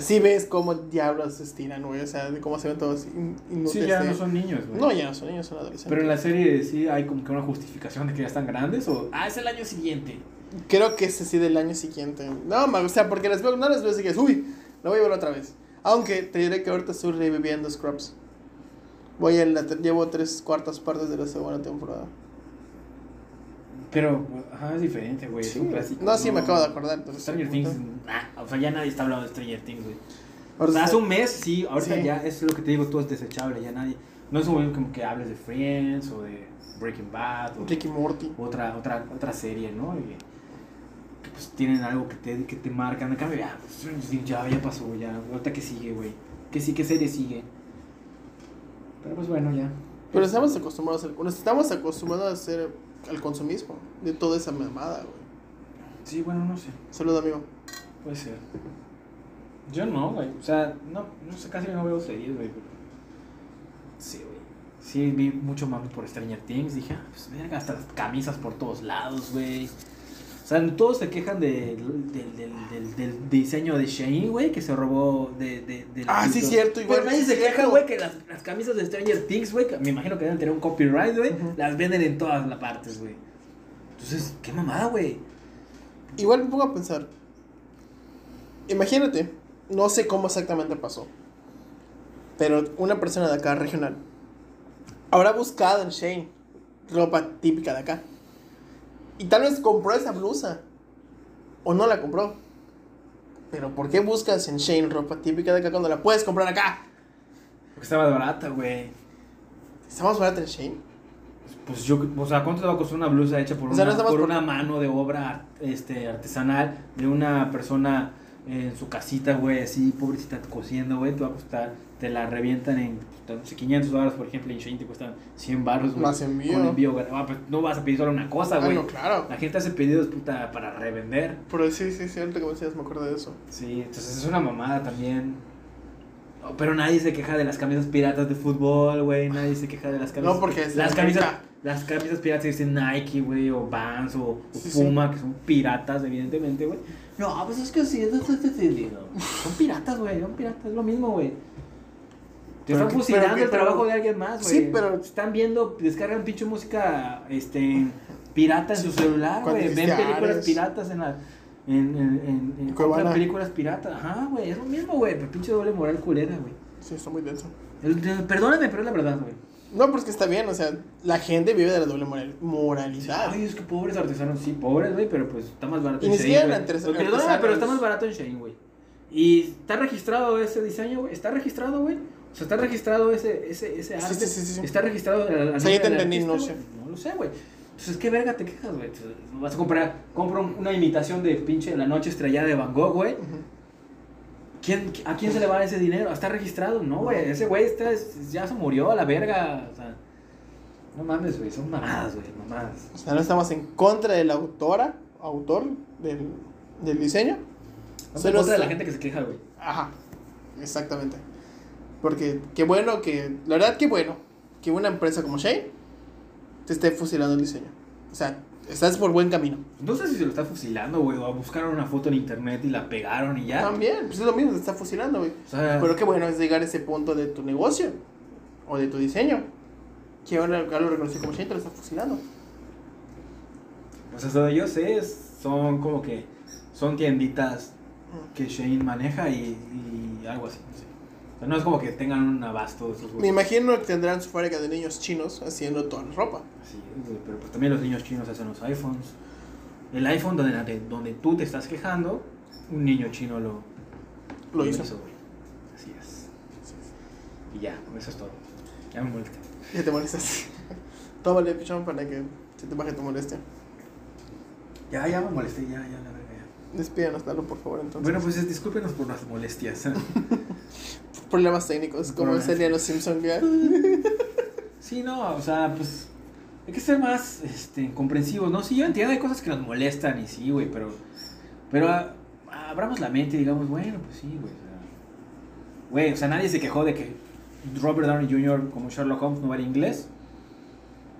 S2: Sea, sí ves cómo diablos se estiran, güey. O sea, de cómo se ven todos in- inútiles.
S3: Sí, ya no son niños, güey.
S2: No, ya no son niños, son adolescentes.
S3: Pero en la serie sí hay como que una justificación de que ya están grandes o... Ah, es el año siguiente.
S2: Creo que es así del año siguiente. No, ma- o sea, porque las veo, no las veo así que es, uy, la voy a ver otra vez. Aunque te diré que ahorita estoy reviviendo Scrubs. Voy en la, te- llevo tres cuartas partes de la segunda temporada.
S3: Pero, ajá, es diferente, güey.
S2: Sí.
S3: Es un clásico.
S2: No, sí, me acabo de acordar. pero
S3: Stranger Things, nah, o sea, ya nadie está hablando de Stranger Things, güey. O sea, hace un mes, sí, ahorita
S2: Sí.
S3: ya es lo que te digo, todo es desechable, ya nadie... No es como como que hables de Friends o de Breaking Bad o
S2: Ricky Morty.
S3: otra, otra, otra serie, ¿no? Y que pues tienen algo que te, que te marcan. En cambio, ya, pues, Stranger Things ya, ya pasó, ya. Ahorita que sigue, güey. ¿Qué, sí, ¿Qué serie sigue? Pero pues bueno, ya.
S2: Pero estamos acostumbrados, al- nos estamos acostumbrados a hacer al consumismo de toda esa mamada, güey.
S3: Sí, bueno, no sé.
S2: Saludos, amigo.
S3: Puede ser. Yo no, güey. O sea, no, no sé, casi no veo series, güey. pero- Sí, güey. Sí, vi mucho mame por Stranger Things. Dije, ah, pues verga, hasta las camisas por todos lados, güey. O sea, todos se quejan de- del, del, del, del diseño de Shane, güey, que se robó de, de, de
S2: Ah, sí, cierto, igual,
S3: Pero nadie se queja, güey, que las, las camisas de Stranger Things, güey, que me imagino que deben tener un copyright, güey, las venden en todas las partes, güey. Entonces, qué mamada, güey.
S2: Igual me pongo a pensar. Imagínate, no sé cómo exactamente pasó. Pero una persona de acá, regional, habrá buscado en Shane ropa típica de acá. Y tal vez compró esa blusa. O no la compró. Pero ¿por qué buscas en Shane ropa típica de acá cuando la puedes comprar acá?
S3: Porque estaba barata, güey.
S2: ¿Está más barata en Shane?
S3: Pues yo, o sea, ¿cuánto te va a costar una blusa hecha por,
S2: O sea,
S3: una,
S2: no
S3: por
S2: por-
S3: una mano de obra este, artesanal de una persona en su casita, güey, así, pobrecita, cosiendo, güey? Te va a costar, te la revientan en, no sé, 500 dólares, por ejemplo, en Shein te cuestan 100 baros.
S2: Más envío.
S3: Con envío, güey. Ah, pues no vas a pedir solo una cosa,
S2: Ah,
S3: güey.
S2: no, claro.
S3: La gente hace pedidos, puta, para revender.
S2: Pero sí, sí, sí, ahorita que me decías me acuerdo de eso.
S3: Sí, entonces es una mamada también. Oh, Pero nadie se queja de las camisas piratas de fútbol, güey. Nadie se queja de las camisas.
S2: No, porque es
S3: las
S2: la
S3: camisas, las camisas piratas dicen Nike, güey, o Vans, o, o
S2: Sí, sí.
S3: Puma, que son piratas, evidentemente, güey. No, pues es que sí, es, es, es- es- es- son piratas, güey, son piratas, es lo mismo, güey. Te
S2: Pero
S3: están fusilando el trabajo de alguien más, güey.
S2: Sí, pero-
S3: Están viendo, descargan pinche música, este, pirata en su celular, güey. Ven películas
S2: Ares.
S3: piratas en la... En, en, en, en compran películas piratas. Ajá, güey, es lo mismo, güey. Pinche doble moral culera, güey.
S2: Sí, está muy denso.
S3: Perdóname, pero es la verdad, güey.
S2: No, pues que está bien, o sea, la gente vive de la doble moral- moralidad.
S3: Ay, es que pobres artesanos, sí, pobres, güey, pero pues está más barato
S2: Y
S3: en Shein, no,
S2: artesanos.
S3: pero está más barato en Shein, güey. Y está registrado ese diseño, güey. Está registrado, güey. O sea, está registrado ese, ese, ese
S2: Sí,
S3: sí,
S2: sí, sí.
S3: Está registrado a, a
S2: O sea, ya te entendí, no sé.
S3: No lo sé, güey. Entonces, ¿qué verga te quejas, güey? Vas a comprar, compra un- una imitación de pinche La Noche Estrellada de Van Gogh, güey. ¿Quién, ¿A quién se le va ese dinero? ¿Está registrado? No, güey. Ese güey está, ya se murió a la verga. O sea, no mames, güey. Son mamadas, güey. Mamadas.
S2: O sea, no estamos en contra de la autora, autor del, del diseño.
S3: No
S2: Solo
S3: contra de la gente que se queja, güey.
S2: Ajá, exactamente. Porque qué bueno que, la verdad qué bueno que una empresa como Shane te esté fusilando el diseño. O sea, estás por buen camino.
S3: No sé si se lo está fusilando, güey, o buscaron una foto en internet y la pegaron y ya.
S2: También, pues es lo mismo, te está fusilando, güey.
S3: O sea,
S2: Pero qué bueno es llegar a ese punto de tu negocio o de tu diseño. Que ahora algo reconocido como Shane te lo está fusilando.
S3: pues hasta donde yo sé, son como que son tienditas que Shane maneja y, y algo así. no sé. O sea, no es como que tengan un abasto de esos
S2: Me
S3: güeyes.
S2: imagino que tendrán su fábrica de niños chinos haciendo toda la ropa.
S3: Así es, güey, pero pues también los niños chinos hacen los iPhones. El iPhone donde, de- donde tú te estás quejando, un niño chino lo,
S2: Lo hizo.
S3: güey. Así es. Y ya, eso es todo. Ya me molesté.
S2: Ya te molestas. [LAUGHS] Tómale, pichón, para que se te baje tu molestia.
S3: Ya, ya me molesté, ya, ya, la verga. ya.
S2: Despídanos, Lalo, por favor, entonces.
S3: Bueno, pues discúlpenos por las molestias. [LAUGHS]
S2: Problemas técnicos, como
S3: Problemas.
S2: salían los Simpson ya. [LAUGHS]
S3: Sí, no, o sea, pues hay que ser más este, comprensivos, ¿no? Sí, yo entiendo, hay cosas que nos molestan y sí, güey, pero, pero ah, abramos la mente y digamos, bueno, pues sí, güey. O sea, güey, o sea, nadie se quejó de que Robert Downey Jr. como Sherlock Holmes no era inglés.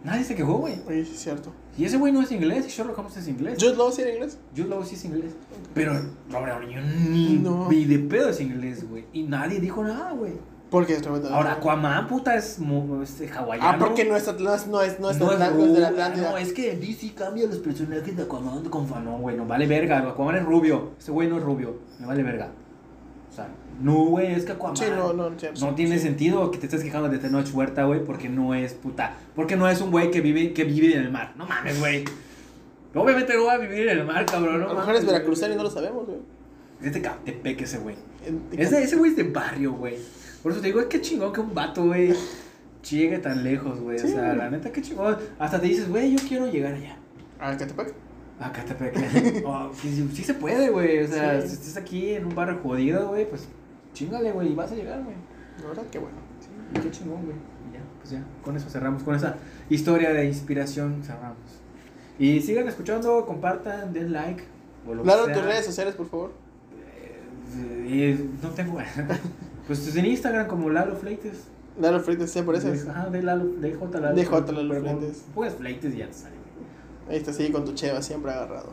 S3: Nadie se quejó, güey.
S2: Oye, sí es cierto.
S3: Y ese güey no es inglés y Sherlock Holmes es inglés.
S2: ¿Jude Law sí era inglés?
S3: Jude Law sí es inglés. Pero Robert Downey ni,
S2: No.
S3: ni de pedo es inglés, güey. Y nadie dijo nada, güey.
S2: Porque es Robert Downey
S3: Ahora. Aquaman, puta, es mo- este, hawaiano.
S2: Ah, porque no es no es, no es,
S3: No es
S2: no es de la. Atlántida.
S3: No, es que DC cambia los personajes de Aquaman con Fanon, güey. No vale verga. Aquaman es rubio. Ese güey no es rubio. Me vale verga. O sea, no, güey, es que Aquaman.
S2: Sí, no, no, sí,
S3: No tiene sentido que te estés quejando de Tenoch Huerta, güey, porque no es puta. Porque no es un güey que vive, que vive en el mar. No mames, güey. Obviamente no va a vivir en el mar, cabrón. No
S2: A lo mejor es veracruzano y no lo sabemos, güey.
S3: Es de Catepec ese güey.
S2: En-
S3: Es de- ese güey es de barrio, güey. Por eso te digo, es que chingón que un vato, güey, llegue tan lejos, güey.
S2: Sí.
S3: O sea, la neta, qué chingón. Hasta te dices, güey, yo quiero llegar allá.
S2: ¿A Catepec?
S3: A Catepec. [LAUGHS] Oh, sí, sí se puede, güey. O sea,
S2: Sí.
S3: si estás aquí en un barrio jodido, güey, pues chingale, güey, y vas a llegar, güey.
S2: La verdad, qué bueno.
S3: Sí, y qué chingón, güey. Y ya, pues ya, con eso cerramos, con esa historia de inspiración cerramos. Y sigan escuchando, compartan, den like. O lo que
S2: Lalo,
S3: sea.
S2: tus redes sociales, por favor.
S3: Eh, eh, no tengo. [LAUGHS] pues en Instagram como Lalo Fleites.
S2: Lalo Freites, sí, por eso.
S3: Ajá, de Lalo, de J Lalo.
S2: De J Lalo Fleites.
S3: Pongas Fleites y ya te sale, güey.
S2: Ahí está, sí, con tu cheva siempre agarrado.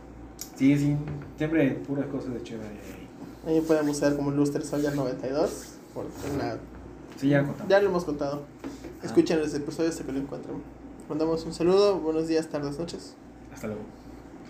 S3: Sí, sí, siempre puras cosas de chévere.
S2: Ahí pueden buscar como Luster Soldier 92. Por una...
S3: Sí, ya contamos.
S2: Ya lo hemos contado. Escuchen los episodios hasta que lo encuentren. Mandamos un saludo, buenos días, tardes, noches.
S3: Hasta luego.